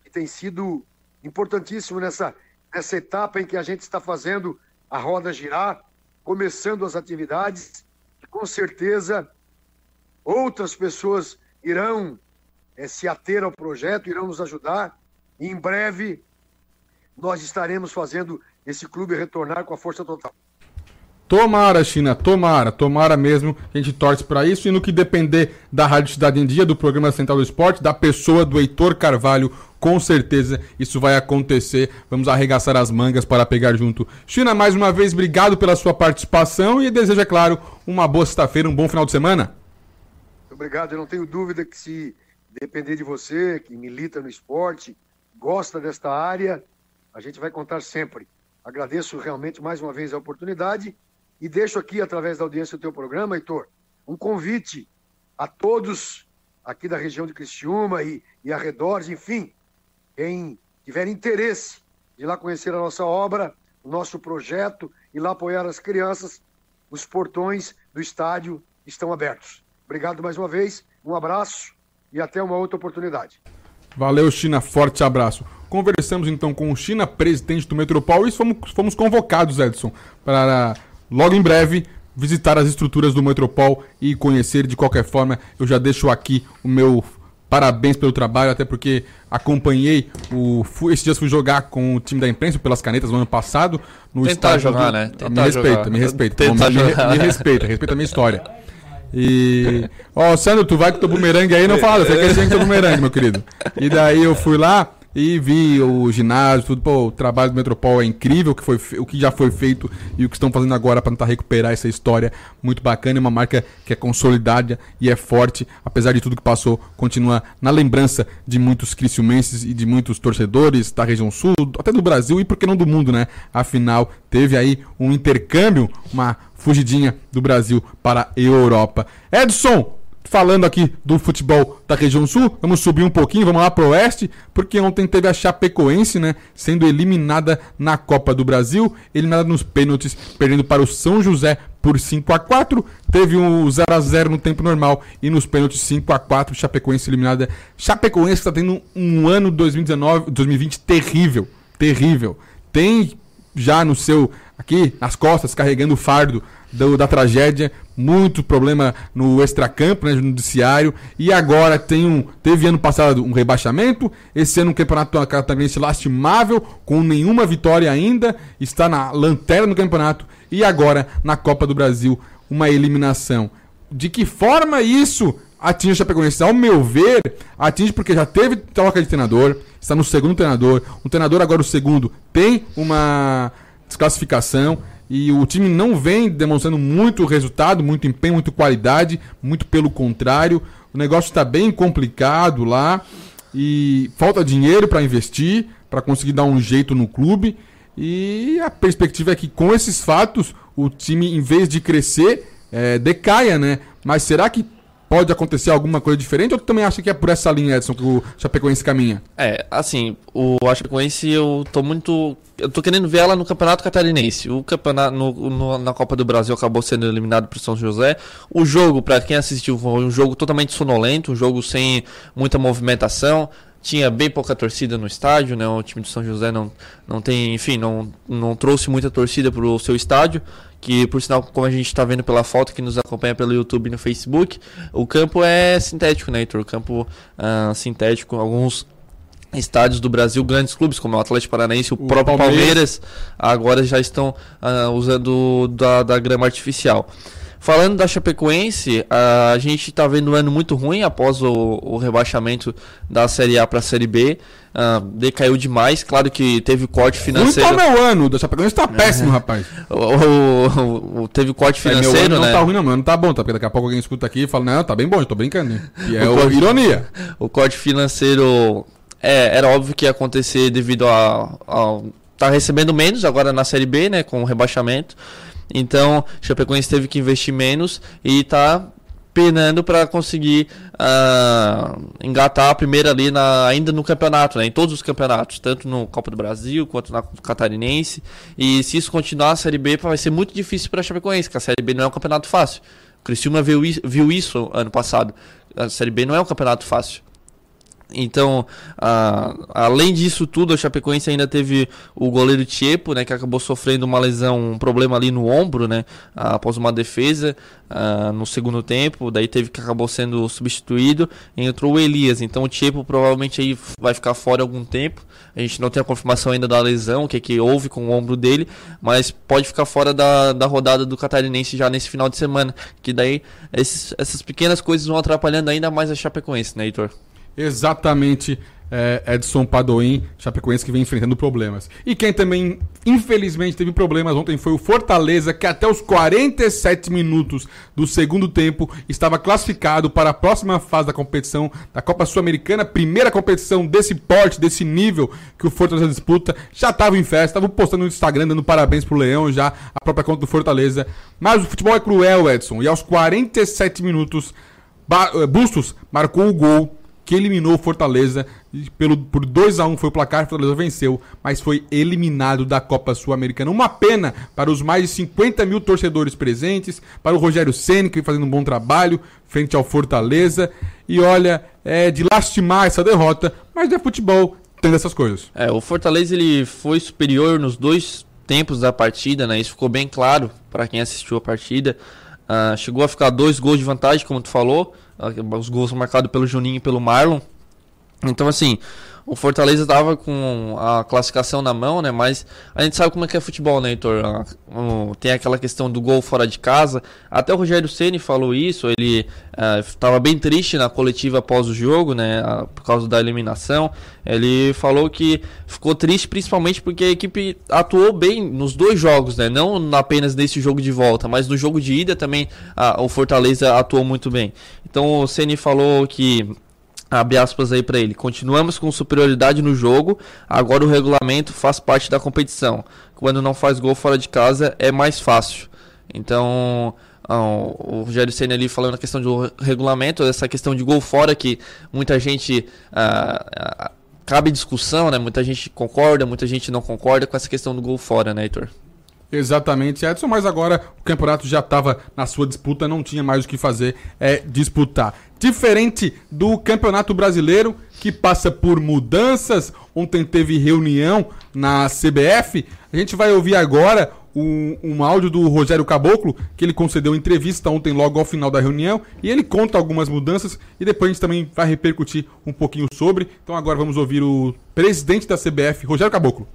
que tem sido importantíssimo nessa, nessa etapa em que a gente está fazendo a roda girar, começando as atividades, e com certeza outras pessoas irão é, se ater ao projeto, irão nos ajudar, e em breve nós estaremos fazendo esse clube retornar com a força total. Tomara, China, tomara, tomara mesmo. A gente torce para isso. E no que depender da Rádio Cidade em Dia, do programa Central do Esporte, da pessoa do Heitor Carvalho com certeza isso vai acontecer. Vamos arregaçar as mangas para pegar junto. China, mais uma vez, obrigado pela sua participação e desejo, é claro, uma boa sexta-feira, um bom final de semana. Obrigado, eu não tenho dúvida que se depender de você, que milita no esporte, gosta desta área, a gente vai contar sempre. Agradeço realmente mais uma vez a oportunidade e deixo aqui, através da audiência do teu programa, Heitor, um convite a todos aqui da região de Criciúma e, e arredores, enfim, quem tiver interesse de lá conhecer a nossa obra, o nosso projeto e lá apoiar as crianças, os portões do estádio estão abertos. Obrigado mais uma vez, um abraço e até uma outra oportunidade. Valeu, China. Forte abraço. Conversamos então com o China, presidente do Metropol, e fomos, fomos convocados, Edson, para logo em breve visitar as estruturas do Metropol e conhecer de qualquer forma. Eu já deixo aqui o meu parabéns pelo trabalho, até porque acompanhei o. Fui, esses dias fui jogar com o time da imprensa pelas canetas no ano passado. No Tentar estádio jogar, do... né? me Tentar respeita, jogar. me respeita. Tentar me, me- jogar. me respeita, respeita a minha história. E. Ó, Sandro, tu vai com teu bumerangue aí, não fala, você quer dizer que teu bumerangue, meu querido. E daí eu fui lá e vi o ginásio, tudo, pô, o trabalho do Metropol é incrível, o que, foi, o que já foi feito e o que estão fazendo agora para tentar recuperar essa história muito bacana, é uma marca que é consolidada e é forte, apesar de tudo que passou, continua na lembrança de muitos criciumenses e de muitos torcedores da região sul, até do Brasil e por que não do mundo, né? Afinal, teve aí um intercâmbio, uma fugidinha do Brasil para a Europa. Edson, falando aqui do futebol da região sul, vamos subir um pouquinho, vamos lá pro oeste, porque ontem teve a Chapecoense, né, sendo eliminada na Copa do Brasil, eliminada nos pênaltis, perdendo para o São José por 5 a 4 teve um 0 a 0 no tempo normal e nos pênaltis 5 a 4 Chapecoense eliminada. Chapecoense está tendo um ano 2019, 2020 terrível, terrível. Tem já no seu aqui nas costas carregando o fardo do- da tragédia, muito problema no extracampo, né, no judiciário, e agora tem um teve ano passado um rebaixamento, esse ano um campeonato catarinense lastimável, com nenhuma vitória ainda, está na lanterna do campeonato. E agora na Copa do Brasil uma eliminação. De que forma isso atinge o Chapecoense? Ao meu ver, atinge porque já teve troca de treinador, está no segundo treinador, o treinador agora o segundo tem uma desclassificação e o time não vem demonstrando muito resultado, muito empenho, muito qualidade, muito pelo contrário. O negócio está bem complicado lá e falta dinheiro para investir, para conseguir dar um jeito no clube. E a perspectiva é que com esses fatos o time, em vez de crescer, eh, decaia, né? Mas será que pode acontecer alguma coisa diferente ou tu também acha que é por essa linha, Edson, que o Chapecoense caminha? É, assim, o Chapecoense eu tô muito. Eu tô querendo ver ela no Campeonato Catarinense. O campeonato no, no- na Copa do Brasil acabou sendo eliminado pro São José. O jogo, pra quem assistiu, foi um jogo totalmente sonolento, um jogo sem muita movimentação. Tinha bem pouca torcida no estádio, né? O time do São José não, não tem, enfim, não, não trouxe muita torcida pro seu estádio. Que por sinal, como a gente está vendo pela foto que nos acompanha pelo YouTube e no Facebook, o campo é sintético, né, Heitor? O campo ah, sintético, alguns estádios do Brasil, grandes clubes como o Atlético Paranaense, o, próprio Palmeiras. Palmeiras, agora já estão ah, usando da, da grama artificial. Falando da Chapecoense, a gente está vendo um ano muito ruim após o, o rebaixamento da Série A para a Série B. Ah, decaiu demais, claro que teve corte financeiro. ao meu ano, da Chapecoense tá péssimo, rapaz. O, o- o- teve corte É, meu financeiro, ano não né? tá ruim não, meu ano tá bom, tá? Porque daqui a pouco alguém escuta aqui e fala, não, tá bem bom, eu tô brincando. E é [LAUGHS] corte- ironia. O corte financeiro é, era óbvio que ia acontecer devido a, a tá recebendo menos agora na Série B, né, com o rebaixamento. Então, Chapecoense teve que investir menos e tá penando para conseguir ah, engatar a primeira ali na, ainda no campeonato, né, em todos os campeonatos, tanto no Copa do Brasil quanto na Catarinense. E se isso continuar a Série B, vai ser muito difícil para a Chapecoense, porque a Série B não é um campeonato fácil. O Criciúma viu, viu isso ano passado. A Série B não é um campeonato fácil. Então, além disso tudo, a Chapecoense ainda teve o goleiro Tiepo, né, que acabou sofrendo uma lesão, um problema ali no ombro, né, após uma defesa ah, no segundo tempo, daí teve que acabou sendo substituído, entrou o Elias. Então, o Tiepo provavelmente aí vai ficar fora algum tempo. A gente não tem a confirmação ainda da lesão, o que que houve com o ombro dele, mas pode ficar fora da, da rodada do Catarinense já nesse final de semana, que daí esses- essas pequenas coisas vão atrapalhando ainda mais a Chapecoense, né, Heitor? Exatamente. é, Edson Padoim, Chapecoense que vem enfrentando problemas. E quem também, infelizmente, teve problemas ontem foi o Fortaleza, que até os 47 minutos do segundo tempo estava classificado para a próxima fase da competição da Copa Sul-Americana, primeira competição desse porte, desse nível que o Fortaleza disputa. Já estava em festa, estava postando no Instagram dando parabéns pro Leão, já a própria conta do Fortaleza. Mas o futebol é cruel, Edson, e aos 47 minutos, eh, Bustos marcou o gol que eliminou o Fortaleza pelo, por 2 a 1 foi o placar, Fortaleza venceu, mas foi eliminado da Copa Sul-Americana. Uma pena para os mais de 50 mil torcedores presentes, para o Rogério Ceni que vem fazendo um bom trabalho frente ao Fortaleza. E olha, é de lastimar essa derrota, mas é futebol, tem dessas coisas. É, o Fortaleza ele foi superior nos dois tempos da partida, né? Isso ficou bem claro para quem assistiu a partida. Uh, chegou a ficar dois gols de vantagem, como tu falou. Os gols marcados pelo Juninho e pelo Marlon. Então, assim, o Fortaleza estava com a classificação na mão, né? Mas a gente sabe como é que é futebol, né, Heitor? Tem aquela questão do gol fora de casa. Até o Rogério Ceni falou isso. Ele estava é, bem triste na coletiva após o jogo, né? Por causa da eliminação. Ele falou que ficou triste principalmente porque a equipe atuou bem nos dois jogos, né? Não apenas nesse jogo de volta, mas no jogo de ida também o Fortaleza atuou muito bem. Então o Ceni falou que abre aspas aí para ele. Continuamos com superioridade no jogo. Agora o regulamento faz parte da competição. Quando não faz gol fora de casa é mais fácil. Então, o Rogério Senna ali falando na questão do regulamento, essa questão de gol fora que muita gente ah, ah, cabe discussão, né? Muita gente concorda, muita gente não concorda com essa questão do gol fora, né, Heitor? Exatamente, Edson, mas agora o campeonato já estava na sua disputa, não tinha mais o que fazer, é disputar. Diferente do Campeonato Brasileiro, que passa por mudanças, ontem teve reunião na CBF, a gente vai ouvir agora um, um áudio do Rogério Caboclo, que ele concedeu entrevista ontem logo ao final da reunião, e ele conta algumas mudanças, e depois a gente também vai repercutir um pouquinho sobre. Então agora vamos ouvir o presidente da CBF, Rogério Caboclo.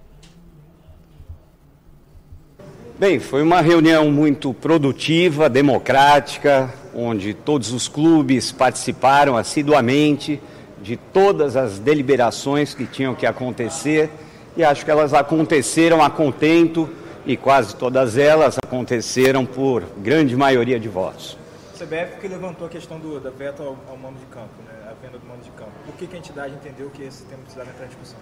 Bem, foi uma reunião muito produtiva, democrática, onde todos os clubes participaram assiduamente de todas as deliberações que tinham que acontecer e acho que elas aconteceram a contento e quase todas elas aconteceram por grande maioria de votos. O CBF que levantou a questão do, da veto ao, ao mando de campo, né? a venda do mando de campo. Por que, que a entidade entendeu que esse tema precisava entrar em discussão?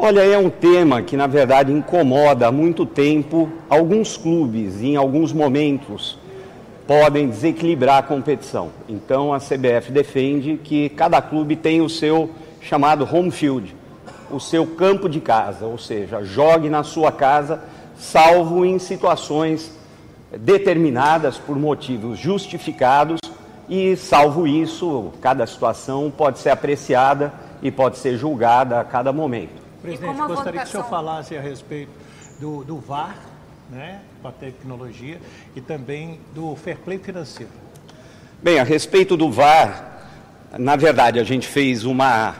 Olha, é um tema que na verdade incomoda há muito tempo alguns clubes e em alguns momentos podem desequilibrar a competição. Então a CBF defende que cada clube tem o seu chamado home field, o seu campo de casa, ou seja, jogue na sua casa, salvo em situações determinadas por motivos justificados e salvo isso, cada situação pode ser apreciada e pode ser julgada a cada momento. Presidente, gostaria que o senhor falasse a respeito do, do VAR, né, com a tecnologia, e também do fair play financeiro. Bem, a respeito do VAR, na verdade, a gente fez uma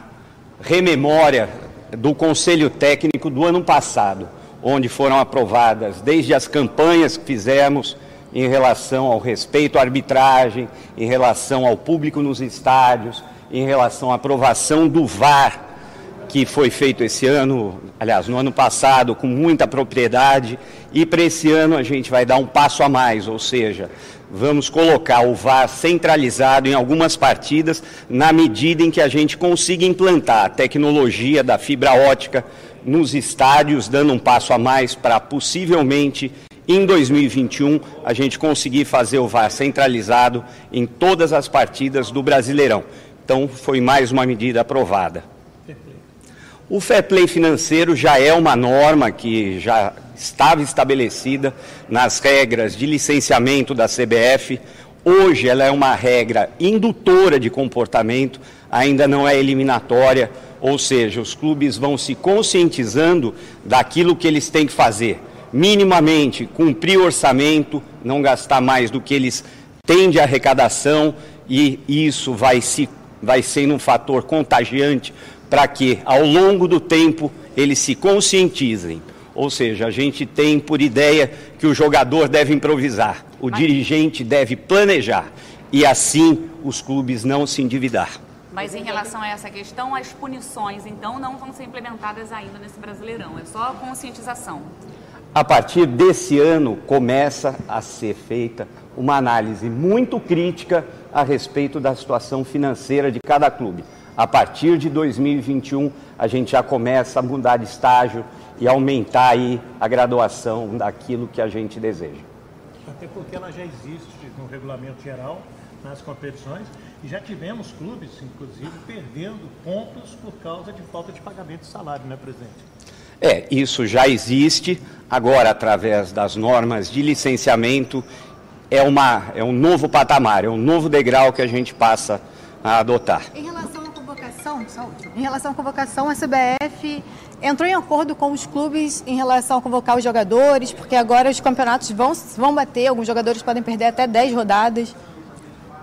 rememória do Conselho Técnico do ano passado, onde foram aprovadas desde as campanhas que fizemos em relação ao respeito à arbitragem, em relação ao público nos estádios, em relação à aprovação do VAR que foi feito esse ano, aliás, no ano passado, com muita propriedade, e para esse ano a gente vai dar um passo a mais, ou seja, vamos colocar o VAR centralizado em algumas partidas, na medida em que a gente consiga implantar a tecnologia da fibra ótica nos estádios, dando um passo a mais para possivelmente em 2021 a gente conseguir fazer o VAR centralizado em todas as partidas do Brasileirão. Então, foi mais uma medida aprovada. O fair play financeiro já é uma norma que já estava estabelecida nas regras de licenciamento da CBF. Hoje ela é uma regra indutora de comportamento, ainda não é eliminatória, ou seja, os clubes vão se conscientizando daquilo que eles têm que fazer. Minimamente cumprir o orçamento, não gastar mais do que eles têm de arrecadação, e isso vai, se, vai sendo um fator contagiante para que, ao longo do tempo, eles se conscientizem. Ou seja, a gente tem por ideia que o jogador deve improvisar, o dirigente deve planejar e assim os clubes não se endividar. Mas em relação a essa questão, as punições, então, não vão ser implementadas ainda nesse Brasileirão. É só conscientização. A partir desse ano começa a ser feita uma análise muito crítica a respeito da situação financeira de cada clube. A partir de 2021, a gente já começa a mudar de estágio e aumentar aí a graduação daquilo que a gente deseja. Até porque ela já existe no regulamento geral nas competições e já tivemos clubes, inclusive, perdendo pontos por causa de falta de pagamento de salário, né, presidente? É, isso já existe, agora através das normas de licenciamento, é, uma, é um novo patamar, é um novo degrau que a gente passa a adotar. Em relação convocação, em relação à convocação, a CBF entrou em acordo com os clubes em relação a convocar os jogadores, porque agora os campeonatos vão, vão bater, alguns jogadores podem perder até 10 rodadas.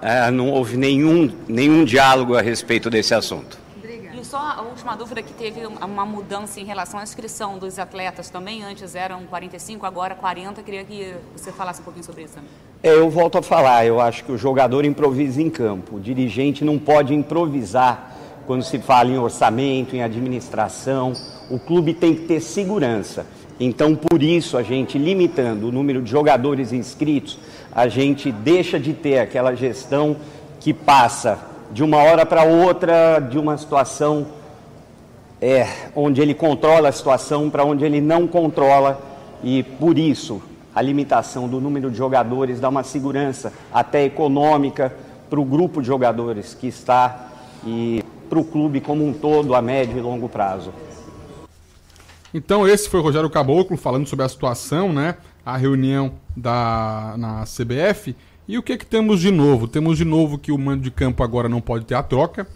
É, não houve nenhum, nenhum diálogo a respeito desse assunto. E só a última dúvida que teve uma mudança em relação à inscrição dos atletas também, antes eram 45, agora 40, queria que você falasse um pouquinho sobre isso também. É, eu volto a falar, eu acho que o jogador improvisa em campo, o dirigente não pode improvisar quando se fala em orçamento, em administração, o clube tem que ter segurança. Então, por isso, a gente limitando o número de jogadores inscritos, a gente deixa de ter aquela gestão que passa de uma hora para outra de uma situação é, onde ele controla a situação para onde ele não controla e por isso a limitação do número de jogadores dá uma segurança até econômica para o grupo de jogadores que está e para o clube como um todo a médio e longo prazo. Então esse foi o Rogério Caboclo falando sobre a situação, né? A reunião da na CBF. E o que que temos de novo? Temos de novo que o mando de campo agora não pode ter a troca.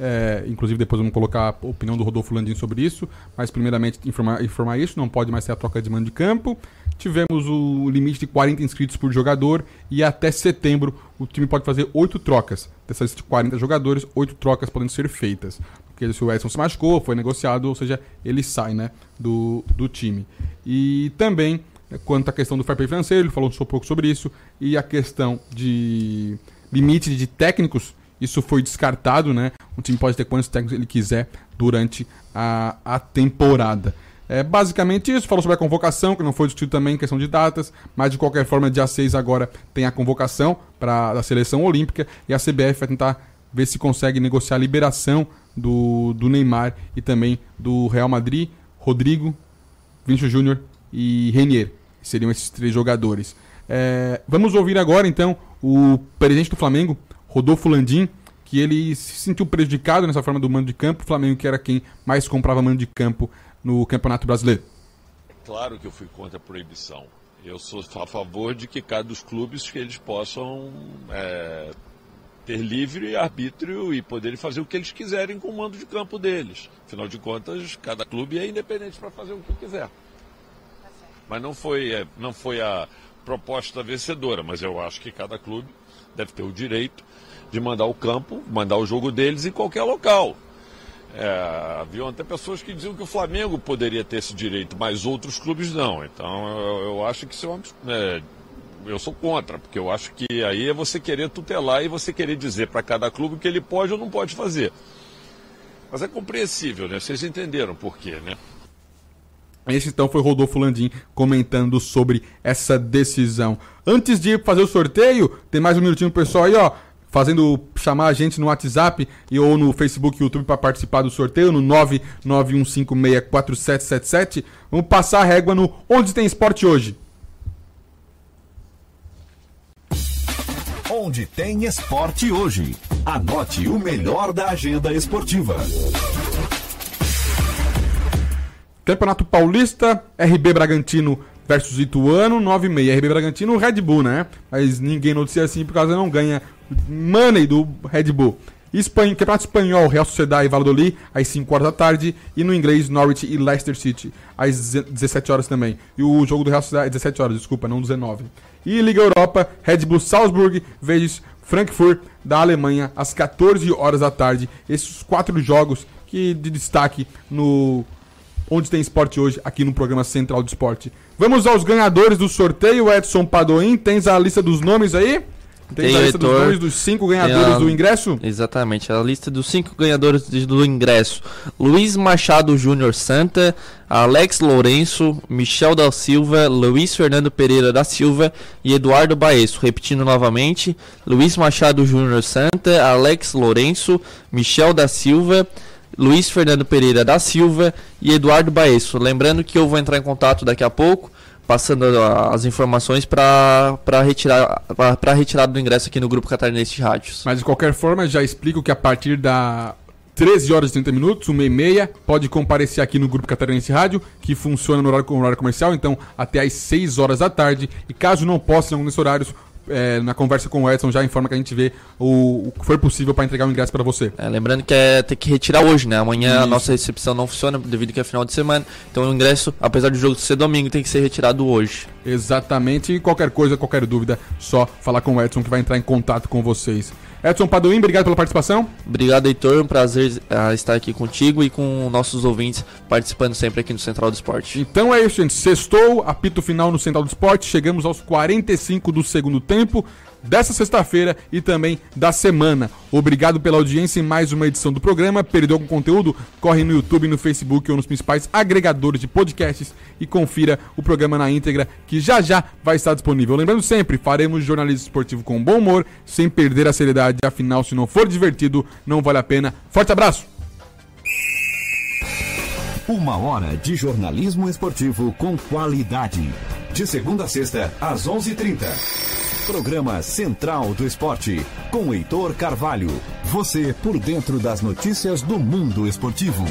É, inclusive depois vamos colocar a opinião do Rodolfo Landim sobre isso. Mas primeiramente informar, informar isso, não pode mais ter a troca de mando de campo. Tivemos o limite de 40 inscritos por jogador e até setembro o time pode fazer 8 trocas. Dessas 40 jogadores, 8 trocas podem ser feitas. Porque se o Edson se machucou, foi negociado, ou seja, ele sai né, do, do time. E também, quanto à questão do fair play financeiro, ele falou um pouco sobre isso. E a questão de limite de técnicos, isso foi descartado, né? O time pode ter quantos técnicos ele quiser durante a, a temporada. É basicamente isso. Falou sobre a convocação, que não foi discutido também em questão de datas, mas de qualquer forma, dia 6 agora tem a convocação para a seleção olímpica e a CBF vai tentar ver se consegue negociar a liberação do, do Neymar e também do Real Madrid, Rodrigo, Vinícius Júnior e Renier. Seriam esses três jogadores. É, vamos ouvir agora então o presidente do Flamengo, Rodolfo Landim, que ele se sentiu prejudicado nessa forma do mando de campo. O Flamengo que era quem mais comprava mando de campo no Campeonato Brasileiro. Claro que eu fui contra a proibição. Eu sou a favor de que cada dos clubes que eles possam é, ter livre arbítrio e poderem fazer o que eles quiserem com o mando de campo deles. Afinal de contas, cada clube é independente para fazer o que quiser. Mas não foi, é, não foi a proposta vencedora, mas eu acho que cada clube deve ter o direito de mandar o campo, mandar o jogo deles em qualquer local. É, haviam até pessoas que diziam que o Flamengo poderia ter esse direito, mas outros clubes não. Então eu, eu acho que isso é, uma, é eu sou contra, porque eu acho que aí é você querer tutelar e você querer dizer para cada clube o que ele pode ou não pode fazer. Mas é compreensível, né? Vocês entenderam por quê, né? Esse então foi Rodolfo Landim comentando sobre essa decisão. Antes de fazer o sorteio, tem mais um minutinho pessoal aí, ó fazendo chamar a gente no WhatsApp e ou no Facebook e YouTube para participar do sorteio no 991564777. Vamos passar a régua no Onde tem esporte hoje. Onde tem esporte hoje. Anote o melhor da agenda esportiva. Campeonato Paulista, RB Bragantino versus Ituano, 9,6. RB Bragantino, Red Bull, né? Mas ninguém noticia assim por causa não ganha money do Red Bull. Espanha, Campeonato Espanhol, Real Sociedade e Valladolid, às 5 horas da tarde. E no inglês, Norwich e Leicester City, às 17 horas também. E o jogo do Real Sociedade, 17 horas, desculpa, não 19. E Liga Europa, Red Bull Salzburg vezes Frankfurt da Alemanha, às 14 horas da tarde. Esses quatro jogos que de destaque no Onde Tem Esporte hoje, aqui no programa Central do Esporte. Vamos aos ganhadores do sorteio, Edson Padoim. Tens a lista dos nomes aí? Tem, a lista dos nomes dos cinco ganhadores a, do ingresso? Exatamente, a lista dos cinco ganhadores do ingresso. Luiz Machado Júnior Santa, Alex Lourenço, Michel da Silva, Luiz Fernando Pereira da Silva e Eduardo Baesso. Repetindo novamente, Luiz Machado Júnior Santa, Alex Lourenço, Michel da Silva, Luiz Fernando Pereira da Silva e Eduardo Baesso. Lembrando que eu vou entrar em contato daqui a pouco passando as informações para retirar para retirada do ingresso aqui no grupo catarinense de rádios. Mas de qualquer forma, já explico que a partir da 13 horas e 30 minutos, 1 e meia, pode comparecer aqui no Grupo Catarinense Rádio, que funciona no horário, no horário comercial, então até às 6 horas da tarde. E caso não possa em desses horários, é, na conversa com o Edson já informa que a gente vê o, o que for possível para entregar o ingresso para você. É, lembrando que é ter que retirar hoje, né? Amanhã Isso. a nossa recepção não funciona devido que é final de semana. Então o ingresso, apesar do jogo ser domingo, tem que ser retirado hoje. Exatamente. E qualquer coisa, qualquer dúvida, só falar com o Edson que vai entrar em contato com vocês. Edson Paduim, obrigado pela participação. Obrigado, Heitor. Um prazer uh, estar aqui contigo e com nossos ouvintes participando sempre aqui no Central do Esporte. Então é isso, gente. Sextou, apito final no Central do Esporte. Chegamos aos 45 do segundo tempo dessa sexta-feira e também da semana. Obrigado pela audiência em mais uma edição do programa. Perdeu algum conteúdo? Corre no YouTube, no Facebook ou nos principais agregadores de podcasts e confira o programa na íntegra que já já vai estar disponível. Lembrando sempre, faremos jornalismo esportivo com bom humor, sem perder a seriedade, afinal, se não for divertido, não vale a pena. Forte abraço! Uma hora de jornalismo esportivo com qualidade. De segunda a sexta, às 11:30. H 30 Programa Central do Esporte, com Heitor Carvalho. Você por dentro das notícias do mundo esportivo.